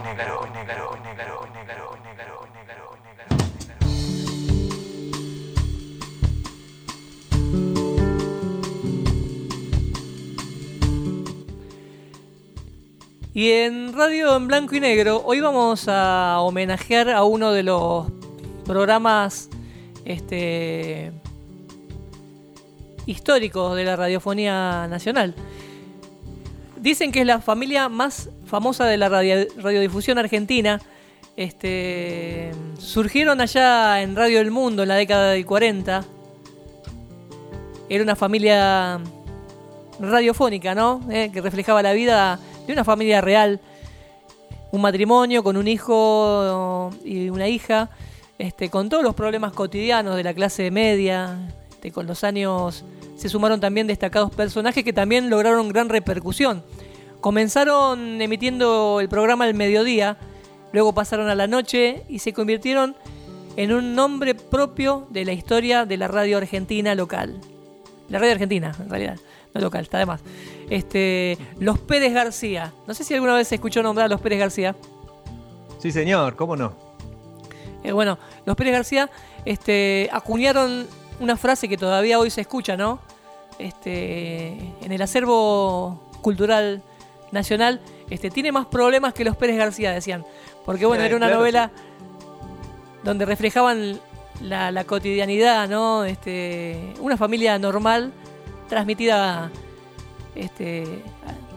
Y en Radio en Blanco y Negro, hoy vamos a homenajear a uno de los programas este, históricos de la radiofonía nacional. Dicen que es la familia más famosa de la radio- radiodifusión argentina. Este, surgieron allá en Radio El Mundo en la década del 40. Era una familia radiofónica, ¿no? Eh, que reflejaba la vida de una familia real. Un matrimonio con un hijo y una hija, este, con todos los problemas cotidianos de la clase media. Este, con los años se sumaron también destacados personajes que también lograron gran repercusión. Comenzaron emitiendo el programa al mediodía, luego pasaron a la noche y se convirtieron en un nombre propio de la historia de la radio argentina local. La radio argentina, en realidad, no local, está de más. Este, los Pérez García. No sé si alguna vez se escuchó nombrar a los Pérez García. Sí, señor, ¿cómo no? Eh, bueno, los Pérez García este, acuñaron una frase que todavía hoy se escucha, ¿no? Este, en el acervo cultural nacional, este, tiene más problemas que los Pérez García, decían. Porque bueno, era una claro, novela donde reflejaban la, la cotidianidad, ¿no? Este, una familia normal transmitida, este,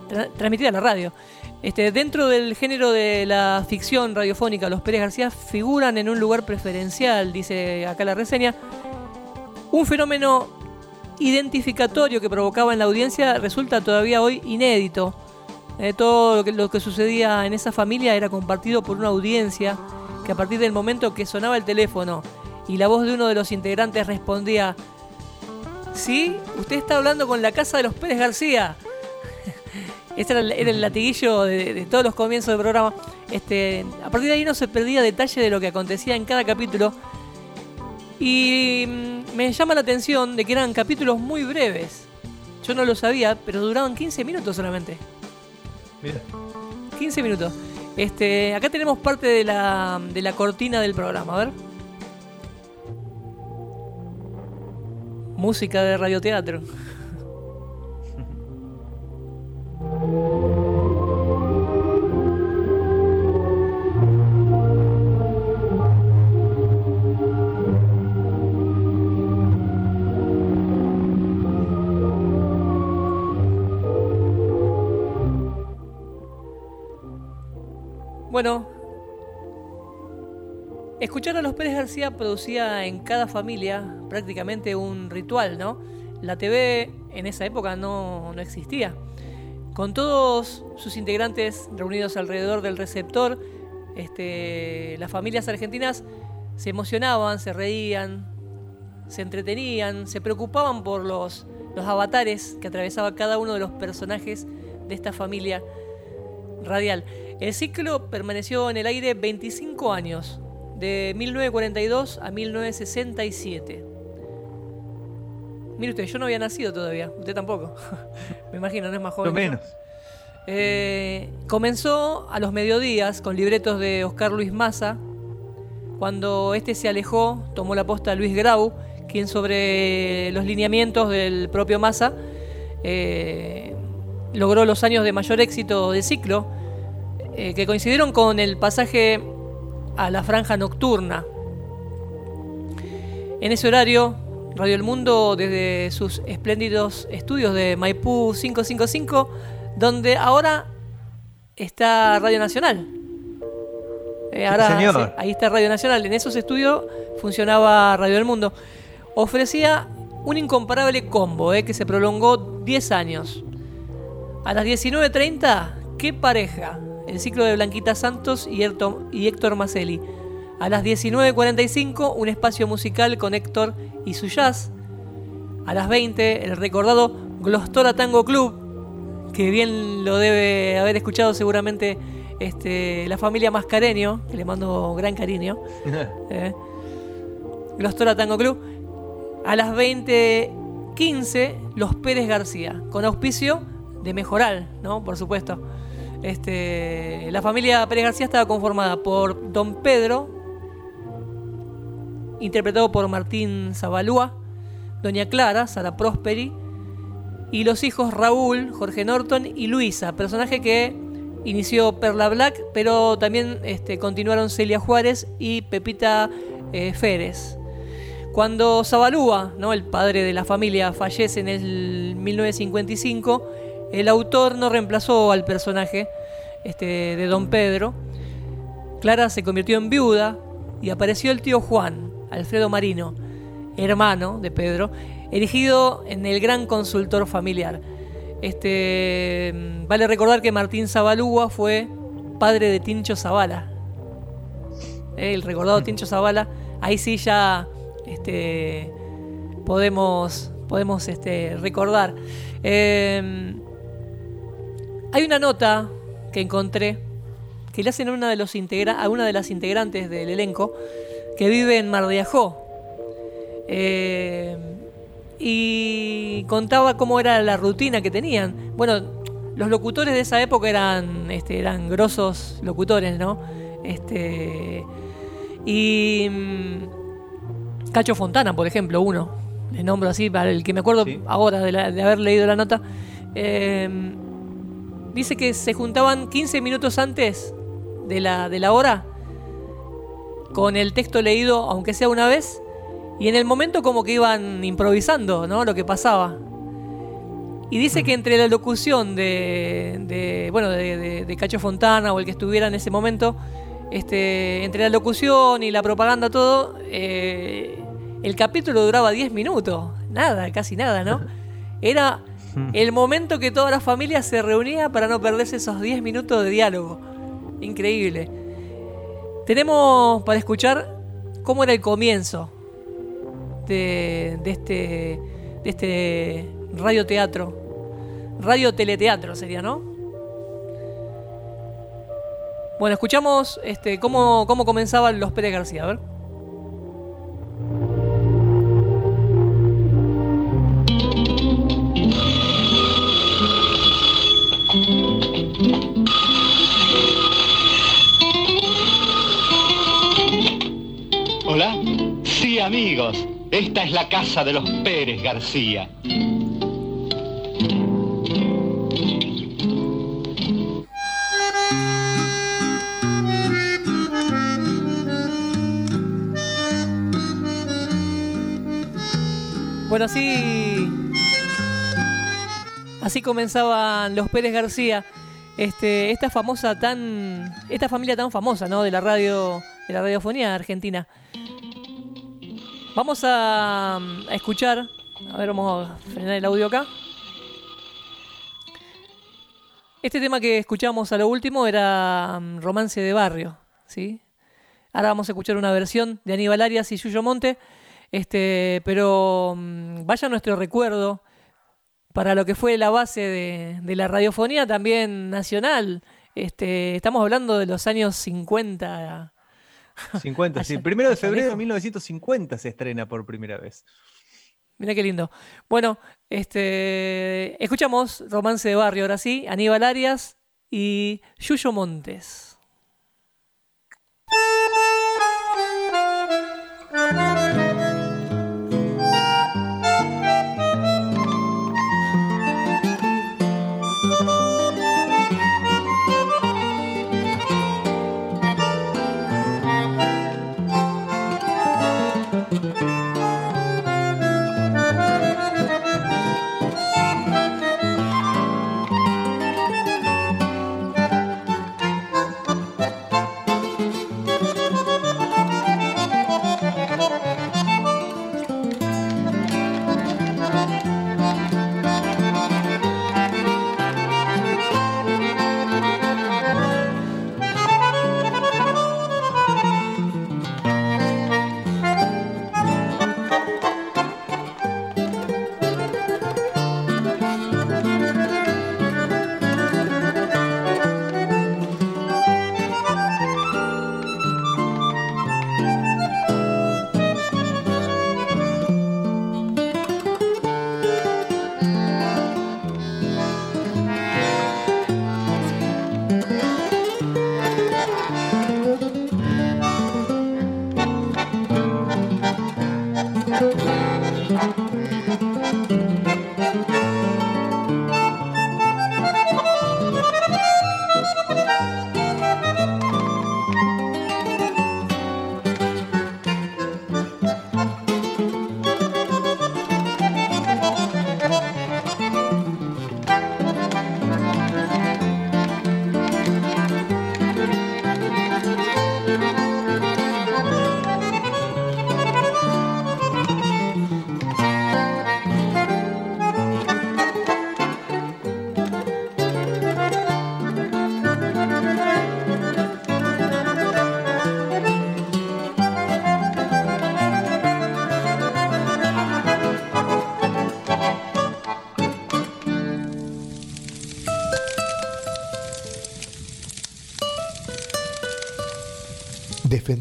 tra- transmitida a la radio. Este, dentro del género de la ficción radiofónica, los Pérez García figuran en un lugar preferencial, dice acá la reseña. Un fenómeno identificatorio que provocaba en la audiencia resulta todavía hoy inédito. Eh, todo lo que, lo que sucedía en esa familia era compartido por una audiencia que a partir del momento que sonaba el teléfono y la voz de uno de los integrantes respondía, sí, usted está hablando con la casa de los Pérez García. <laughs> Ese era el, latiguillo de, de todos los comienzos del programa. Este, a partir de ahí no se perdía detalle de lo que acontecía en cada capítulo. Y mm, me llama la atención de que eran capítulos muy breves. Yo no lo sabía, pero duraban 15 minutos solamente. Mira. 15 minutos. Este, acá tenemos parte de la, de la cortina del programa, a ver. Música de radioteatro. <laughs> Bueno, escuchar a los Pérez García producía en cada familia prácticamente un ritual, ¿no? La TV en esa época no, no existía. Con todos sus integrantes reunidos alrededor del receptor, este, las familias argentinas se emocionaban, se reían, se entretenían, se preocupaban por los, los avatares que atravesaba cada uno de los personajes de esta familia radial. El ciclo permaneció en el aire 25 años, de 1942 a 1967. Mire usted, yo no había nacido todavía, usted tampoco. <laughs> Me imagino, no es más joven. Yo. menos. Eh, comenzó a los mediodías con libretos de Oscar Luis Maza. Cuando este se alejó, tomó la posta Luis Grau, quien sobre los lineamientos del propio Maza eh, logró los años de mayor éxito del ciclo, eh, que coincidieron con el pasaje a la franja nocturna. En ese horario, Radio El Mundo, desde sus espléndidos estudios de Maipú 555, donde ahora está Radio Nacional. Eh, ahora, sí, ahí está Radio Nacional. En esos estudios funcionaba Radio El Mundo. Ofrecía un incomparable combo eh, que se prolongó 10 años. A las 19.30, ¿qué pareja? El ciclo de Blanquita Santos y Héctor, y Héctor Maselli. A las 19.45, un espacio musical con Héctor y su jazz. A las 20, el recordado Glostora Tango Club, que bien lo debe haber escuchado seguramente este, la familia Mascareño, que le mando gran cariño. <laughs> Eh, Glostora Tango Club. A las 20.15, Los Pérez García, con auspicio de Mejoral, ¿no? Por supuesto. Este, la familia Pérez García estaba conformada por Don Pedro, interpretado por Martín Zabalúa, Doña Clara, Sara Prosperi, y los hijos Raúl, Jorge Norton y Luisa, personaje que inició Perla Black, pero también este, continuaron Celia Juárez y Pepita eh, Férez. Cuando Zabalúa, el padre de la familia, fallece en el 1955, el autor no reemplazó al personaje este, de Don Pedro. Clara se convirtió en viuda y apareció el tío Juan, Alfredo Marino, hermano de Pedro, erigido en el gran consultor familiar. Este, mm, vale recordar que Martín Zabalúa fue padre de Tincho Zavala. Eh, El recordado Tincho Zavala. Ahí sí ya este, podemos, podemos este, recordar. Eh, hay una nota que encontré que le hacen a una de, los integra a una de las integrantes del elenco que vive en Mar de Ajó. Eh, y contaba cómo era la rutina que tenían. Bueno, los locutores de esa época eran, este, eran grosos locutores, ¿no? Este, y mm, Cacho Fontana, por ejemplo, uno. Le nombro así, para el que me acuerdo ahora de, la- de haber leído la nota. Eh, dice que se juntaban 15 minutos antes de la, de la hora con el texto leído, aunque sea una vez, y en el momento como que iban improvisando, ¿no? Lo que pasaba. Y dice que entre la locución de, de, bueno, de, de- de Cacho Fontana o el que estuviera en ese momento, este, entre la locución y la propaganda, todo, eh, el capítulo duraba 10 minutos. Nada, casi nada, ¿no? <laughs> Era el momento que toda la familia se reunía para no perderse esos 10 minutos de diálogo. Increíble. Tenemos para escuchar cómo era el comienzo de, este, de este radioteatro. Radio teleteatro sería, ¿no? Bueno, escuchamos este, cómo, cómo comenzaban los Pérez García. A ver. Amigos, esta es la casa de los Pérez García. Bueno, así. Así comenzaban los Pérez García. Este, esta famosa tan. Esta familia tan famosa, ¿no? De la radio. De la radiofonía argentina. Vamos a, a escuchar. A ver, vamos a frenar el audio acá. Este tema que escuchamos a lo último era mm, Romance de Barrio, ¿sí? Ahora vamos a escuchar una versión de Aníbal Arias y Yuyo Monte, este, pero mm, vaya nuestro recuerdo para lo que fue la base de, de la radiofonía también nacional. Este, estamos hablando de los años 50. 50, sí. Primero de febrero de 1950 se estrena por primera vez. Mira qué lindo. Bueno, este, escuchamos Romance de Barrio, ahora sí, Aníbal Arias y Yuyo Montes.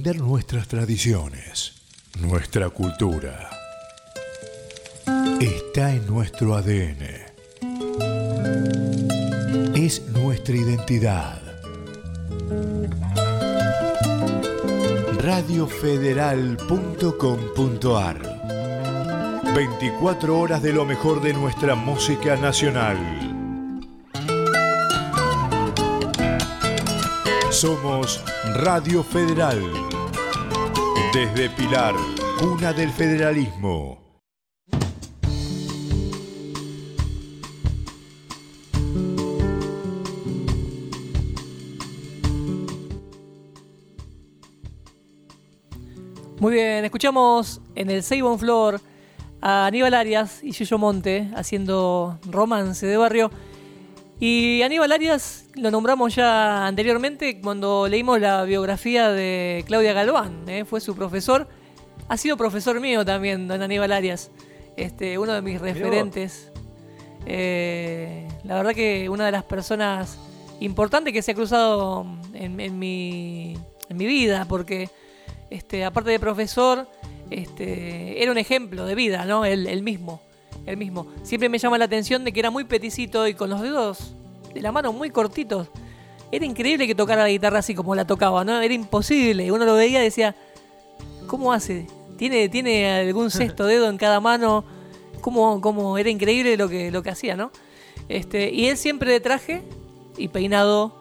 Nuestras tradiciones, nuestra cultura, está en nuestro ADN. Es nuestra identidad. radiofederal.com.ar 24 horas de lo mejor de nuestra música nacional. Somos Radio Federal. Desde Pilar, cuna del federalismo. Muy bien, escuchamos en el Seibon Floor a Aníbal Arias y Yuyo Monte haciendo romance de barrio. Y Aníbal Arias lo nombramos ya anteriormente cuando leímos la biografía de Claudia Galván, ¿eh? fue su profesor. Ha sido profesor mío también, don Aníbal Arias, este, uno de mis referentes. Eh, la verdad que una de las personas importantes que se ha cruzado en, en mi, en mi vida, porque este, aparte de profesor, este, era un ejemplo de vida, ¿no? Él, él mismo, él mismo. Siempre me llama la atención de que era muy peticito y con los dedos de la mano muy cortitos. Era increíble que tocara la guitarra así como la tocaba, ¿no? Era imposible. Uno lo veía y decía, ¿cómo hace? tiene, tiene algún <laughs> sexto dedo en cada mano. Como, como era increíble lo que, lo que hacía, ¿no? Este, y él siempre de traje y peinado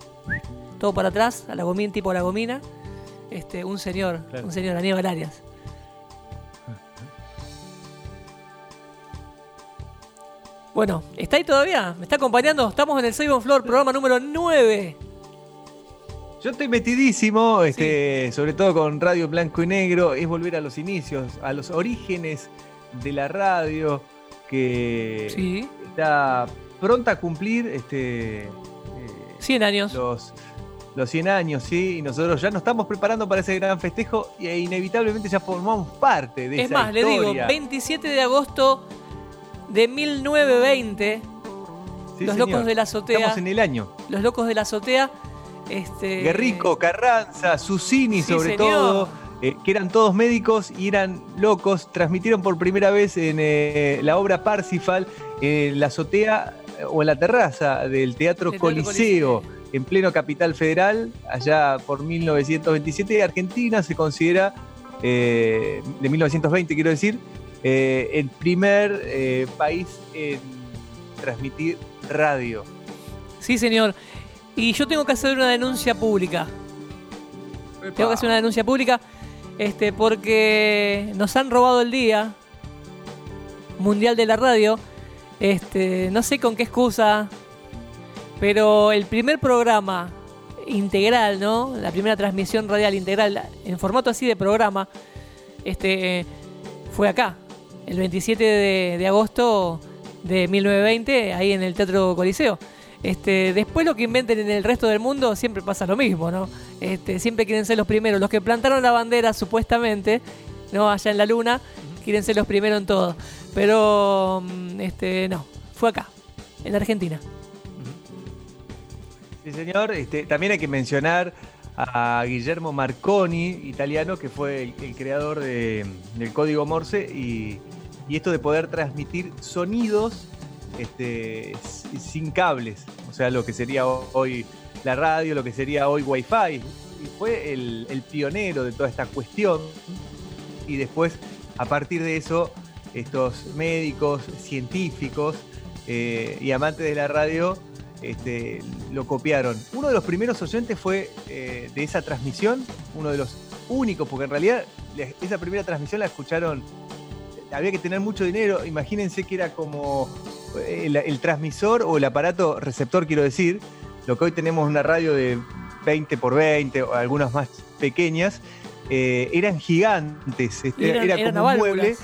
todo para atrás, a la gomina, tipo a la gomina. Este, un señor, un señor, Aníbal Arias. Bueno, ¿está ahí todavía? ¿Me está acompañando? Estamos en el Save on Floor, programa número 9. Yo estoy metidísimo, este, sobre todo con Radio Blanco y Negro, es volver a los inicios, a los orígenes de la radio, que está pronta a cumplir este, 100 años. Los, los 100 años, sí, y nosotros ya nos estamos preparando para ese gran festejo e inevitablemente ya formamos parte de es esa más, le digo, 27 de agosto de 1920, Sí, Los señor. Locos de la Azotea. Estamos en el año. Los Locos de la Azotea. Este, Guerrico, Carranza, Susini Sí, sobre señor. todo, eh, que eran todos médicos y eran locos, transmitieron por primera vez en eh, la obra Parsifal en la azotea eh, o en la terraza del Teatro Teatro Coliseo, en pleno Capital Federal, allá por 1927. Argentina se considera, eh, de 1920 quiero decir, eh, el primer eh, país en transmitir radio. Sí, señor. Y yo tengo que hacer una denuncia pública. Tengo que hacer una denuncia pública este, porque nos han robado el día mundial de la radio. Este, no sé con qué excusa, pero el primer programa integral, ¿no? La primera transmisión radial integral en formato así de programa, este, fue acá, el 27 de, agosto de 1920, ahí en el Teatro Coliseo. Este, después lo que inventen en el resto del mundo siempre pasa lo mismo, ¿no? Este, siempre quieren ser los primeros. Los que plantaron la bandera supuestamente, ¿no? Allá en la luna, quieren ser los primeros en todo. Pero, mm, este, no, fue acá, en Argentina. Sí, señor. Este, también hay que mencionar a Guillermo Marconi, italiano, que fue el, creador de- del código Morse y, esto de poder transmitir sonidos este, sin cables, o sea, lo que sería hoy la radio, lo que sería hoy Wi-Fi. Y fue el, el pionero de toda esta cuestión. Y después, a partir de eso, estos médicos, científicos eh, y amantes de la radio este, lo copiaron. Uno de los primeros oyentes fue eh, de esa transmisión, uno de los únicos, porque en realidad esa primera transmisión la escucharon, había que tener mucho dinero, imagínense que era como eh, el, el transmisor o el aparato receptor, quiero decir, lo que hoy tenemos una radio de 20 por 20 o algunas más pequeñas, eh, eran gigantes, este, eran, era eran como a un mueble.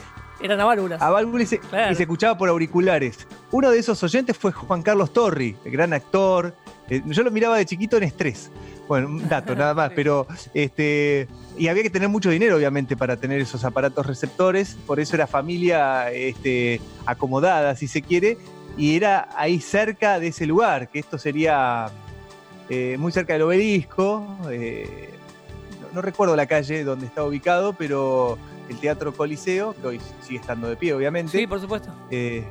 Eran a válvulas. a válvula y se, y se escuchaba por auriculares. Uno de esos oyentes fue Juan Carlos Torri, el gran actor. Eh, yo lo miraba de chiquito en estrés. Bueno, un dato nada más, <laughs> pero este. Y había que tener mucho dinero, obviamente, para tener esos aparatos receptores. Por eso era familia este, acomodada, si se quiere. Y era ahí cerca de ese lugar, que esto sería eh, muy cerca del obelisco. eh, no, no recuerdo la calle donde está ubicado, pero el Teatro Coliseo, que hoy sigue estando de pie, obviamente. Sí, por supuesto. Eh,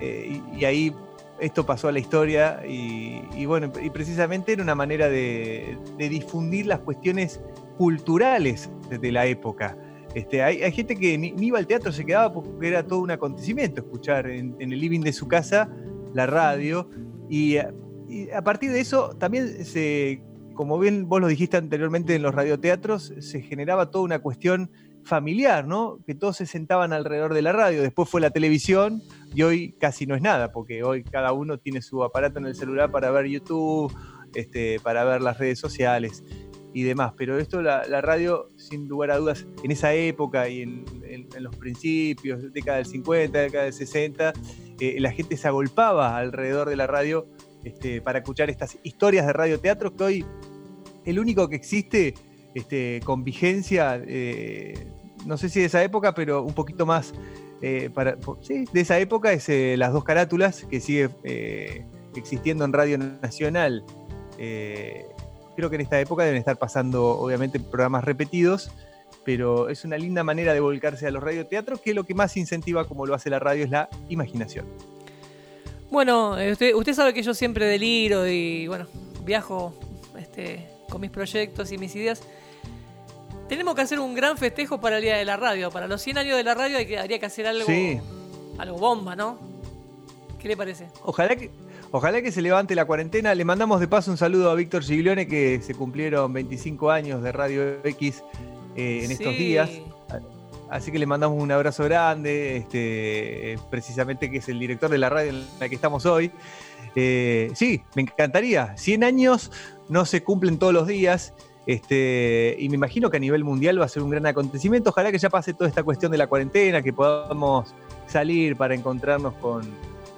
eh, y, y ahí esto pasó a la historia y, y bueno, y precisamente era una manera de, de difundir las cuestiones culturales de, la época. Este, hay, hay gente que ni, ni iba al teatro, se quedaba porque era todo un acontecimiento escuchar en, en el living de su casa la radio y, a- y a partir de eso también se, como bien vos lo dijiste anteriormente en los radioteatros, se generaba toda una cuestión familiar, ¿no? Que todos se sentaban alrededor de la radio. Después fue la televisión y hoy casi no es nada, porque hoy cada uno tiene su aparato en el celular para ver YouTube, este, para ver las redes sociales y demás. Pero esto, la, radio, sin lugar a dudas, en esa época y en los principios, década del 50, década del 60, eh, la gente se agolpaba alrededor de la radio este, para escuchar estas historias de radioteatro que hoy el único que existe este, con vigencia, eh, no sé si de esa época, pero un poquito más, eh, para, sí, de esa época es eh, Las Dos Carátulas, que sigue eh, existiendo en Radio Nacional. Creo que en esta época deben estar pasando, obviamente, programas repetidos, pero es una linda manera de volcarse a los radioteatros, que lo que más incentiva, como lo hace la radio, es la imaginación. Bueno, usted, usted sabe que yo siempre deliro y bueno, viajo este, con mis proyectos y mis ideas. Tenemos que hacer un gran festejo para el Día de la Radio. Para los 100 años de la radio hay que, habría que hacer algo, Sí. algo bomba, ¿no? ¿Qué le parece? Ojalá que, ojalá que se levante la cuarentena. Le mandamos de paso un saludo a Víctor Giglione, que se cumplieron 25 años de Radio X eh, en estos días. Así que le mandamos un abrazo grande, este, precisamente que es el director de la radio en la que estamos hoy. Eh, sí, me encantaría. 100 años no se cumplen todos los días. Este, y me imagino que a nivel mundial va a ser un gran acontecimiento. Ojalá que ya pase toda esta cuestión de la cuarentena, que podamos salir para encontrarnos con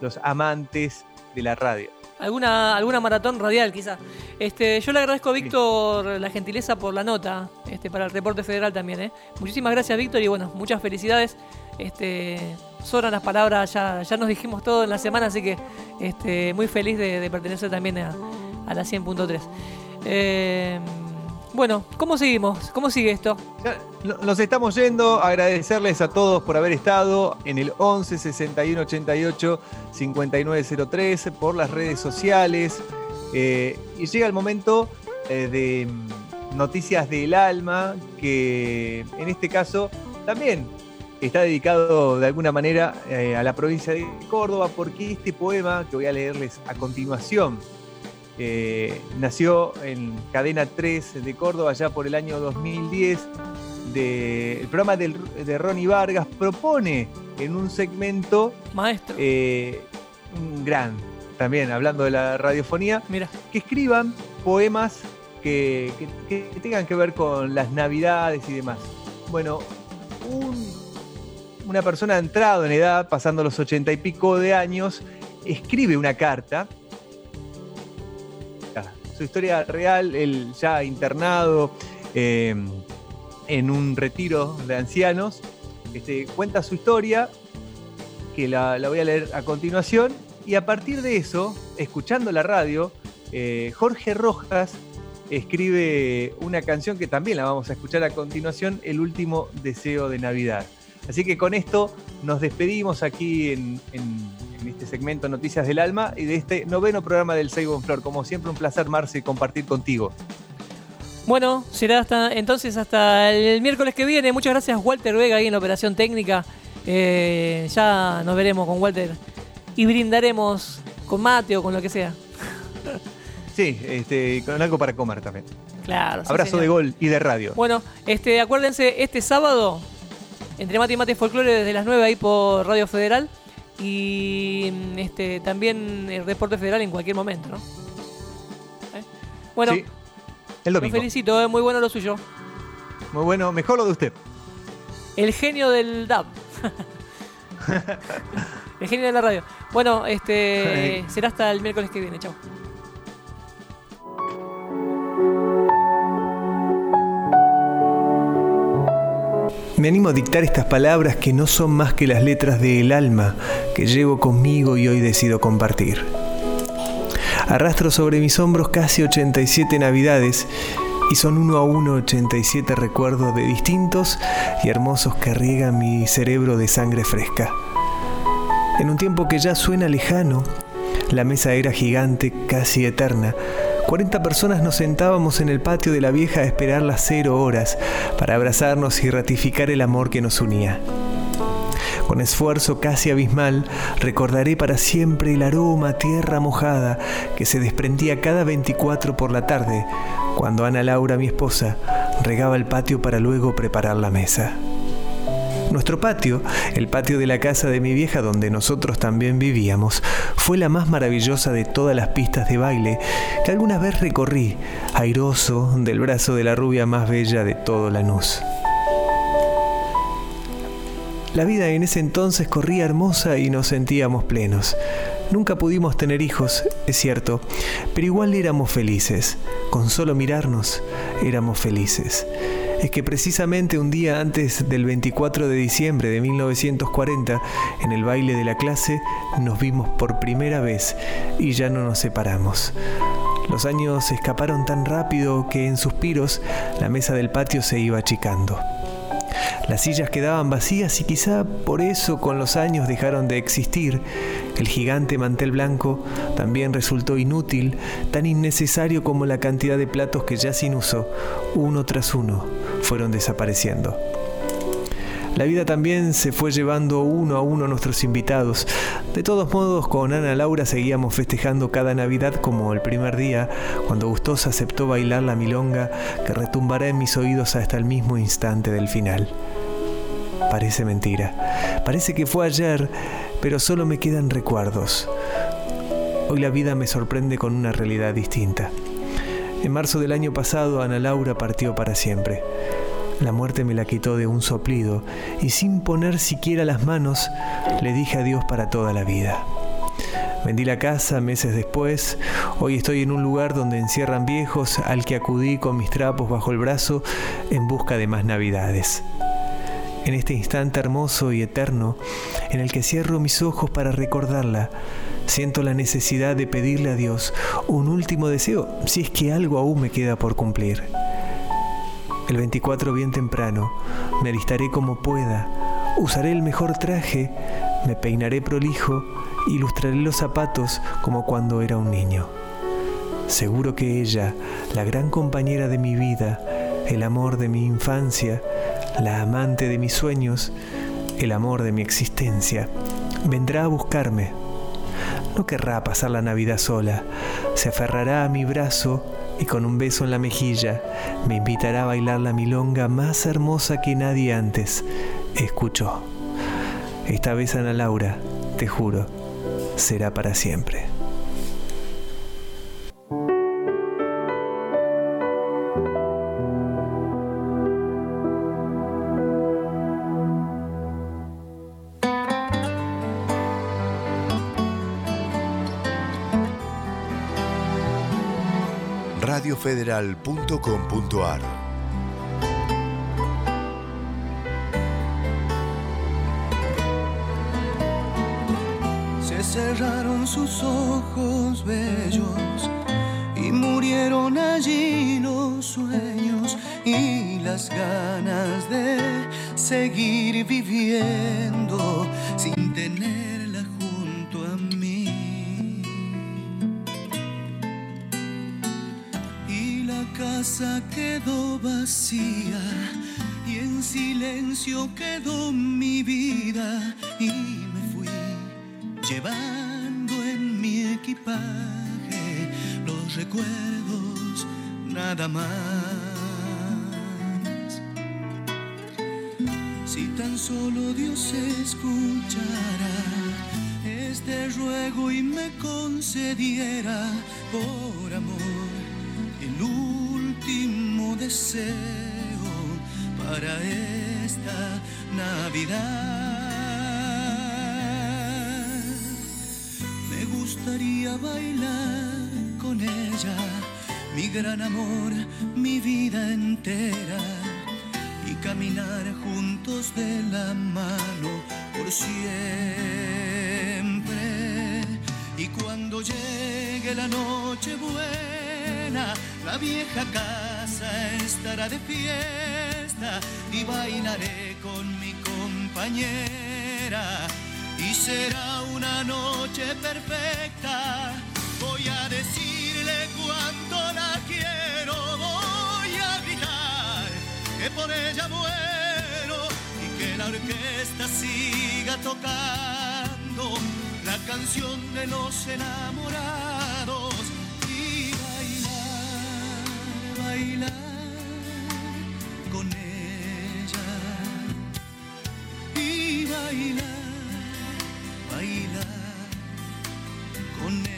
los amantes de la radio. Alguna, alguna maratón radial, quizá. Este, yo le agradezco a Víctor la gentileza por la nota, este, para el reporte federal también, ¿eh? Muchísimas gracias, Víctor, y bueno, muchas felicidades. Este, sobran las palabras, ya, ya nos dijimos todo en la semana, así que este, muy feliz de, de pertenecer también a, a la 100.3. Eh, bueno, ¿cómo seguimos? ¿Cómo sigue esto? No- Nos estamos yendo, agradecerles a todos por haber estado en el 11 61 88 5903 por las redes sociales. eh, y llega el momento eh, de mm, Noticias del Alma, que en este caso también está dedicado de alguna manera eh, a la provincia de Córdoba, porque este poema que voy a leerles a continuación eh, nació en Cadena 3 de Córdoba ya por el año 2010. De, el programa del- de Ronnie Vargas propone en un segmento Maestro. eh, un gran, también hablando de la radiofonía, Mira. que escriban poemas que, que- que tengan que ver con las navidades y demás. Bueno, un- una persona ha entrado en edad, pasando los ochenta y pico de años, escribe una carta su historia real, él ya internado eh, en un retiro de ancianos, este, cuenta su historia, que la, voy a leer a continuación, y a partir de eso, escuchando la radio, eh, Jorge Rojas escribe una canción que también la vamos a escuchar a continuación, El último deseo de Navidad. Así que con esto nos despedimos aquí en- en este segmento Noticias del Alma y de este noveno programa del Seibo en Flor. Como siempre, un placer, Marce, compartir contigo. Bueno, será hasta entonces hasta el miércoles que viene. Muchas gracias Walter Vega ahí en la operación técnica. Eh, ya nos veremos con Walter y brindaremos con mate o con lo que sea. <laughs> Sí, este, con algo para comer también. Claro. sí, Abrazo señor. de gol y de radio. Bueno, este, acuérdense, este sábado, entre mate y mate folclore desde las 9 ahí por Radio Federal. Y mm, este, también el reporte federal en cualquier momento, ¿no? ¿Eh? Bueno, Sí, el lo domingo. felicito, es muy bueno lo suyo. Muy bueno, mejor lo de usted. El genio del DAB. <laughs> el genio de la radio. Bueno, este será hasta el miércoles que viene. Chao. Me animo a dictar estas palabras que no son más que las letras del alma que llevo conmigo y hoy decido compartir. Arrastro sobre mis hombros casi 87 navidades y son uno a uno 87 recuerdos de distintos y hermosos que riegan mi cerebro de sangre fresca. En un tiempo que ya suena lejano, la mesa era gigante, casi eterna. 40 personas nos sentábamos en el patio de la vieja a esperar las cero horas para abrazarnos y ratificar el amor que nos unía. Con esfuerzo casi abismal, recordaré para siempre el aroma tierra mojada que se desprendía cada 24 por la tarde, cuando Ana Laura, mi esposa, regaba el patio para luego preparar la mesa. Nuestro patio, el patio de la casa de mi vieja donde nosotros también vivíamos, fue la más maravillosa de todas las pistas de baile que alguna vez recorrí, airoso del brazo de la rubia más bella de todo Lanús. La vida en ese entonces corría hermosa y nos sentíamos plenos. Nunca pudimos tener hijos, es cierto, pero igual éramos felices. Con solo mirarnos, éramos felices. Es que precisamente un día antes del 24 de diciembre de 1940, en el baile de la clase, nos vimos por primera vez y ya no nos separamos. Los años escaparon tan rápido que en suspiros la mesa del patio se iba achicando. Las sillas quedaban vacías y quizá por eso con los años dejaron de existir. El gigante mantel blanco también resultó inútil, tan innecesario como la cantidad de platos que ya sin uso, uno tras uno, fueron desapareciendo. La vida también se fue llevando uno a uno a nuestros invitados. De todos modos, con Ana Laura seguíamos festejando cada Navidad como el primer día, cuando Gustosa aceptó bailar la milonga que retumbará en mis oídos hasta el mismo instante del final. Parece mentira. Parece que fue ayer, pero solo me quedan recuerdos. Hoy la vida me sorprende con una realidad distinta. En marzo del año pasado, Ana Laura partió para siempre. La muerte me la quitó de un soplido y sin poner siquiera las manos le dije adiós para toda la vida. Vendí la casa meses después, hoy estoy en un lugar donde encierran viejos al que acudí con mis trapos bajo el brazo en busca de más navidades. En este instante hermoso y eterno, en el que cierro mis ojos para recordarla, siento la necesidad de pedirle a Dios un último deseo, si es que algo aún me queda por cumplir. El 24 bien temprano, me alistaré como pueda, usaré el mejor traje, me peinaré prolijo, ilustraré los zapatos como cuando era un niño. Seguro que ella, la gran compañera de mi vida, el amor de mi infancia, la amante de mis sueños, el amor de mi existencia, vendrá a buscarme. No querrá pasar la Navidad sola, se aferrará a mi brazo y con un beso en la mejilla me invitará a bailar la milonga más hermosa que nadie antes escuchó. Esta vez Ana Laura, te juro, será para siempre. radiofederal.com.ar Se cerraron sus ojos bellos y murieron allí los sueños y las ganas de seguir viviendo sin tenerla casa quedó vacía y en silencio quedó mi vida y me fui llevando en mi equipaje los recuerdos nada más. Si tan solo Dios escuchara este ruego y me concediera por amor el último deseo para esta Navidad. Me gustaría bailar con ella, mi gran amor, mi vida entera, y caminar juntos de la mano por siempre. Y cuando llegue la noche buena, la vieja casa estará de fiesta y bailaré con mi compañera. Y será una noche perfecta. Voy a decirle cuánto la quiero. Voy a gritar que por ella muero y que la orquesta siga tocando la canción de los enamorados bailar, con ella y bailar, bailar con ella.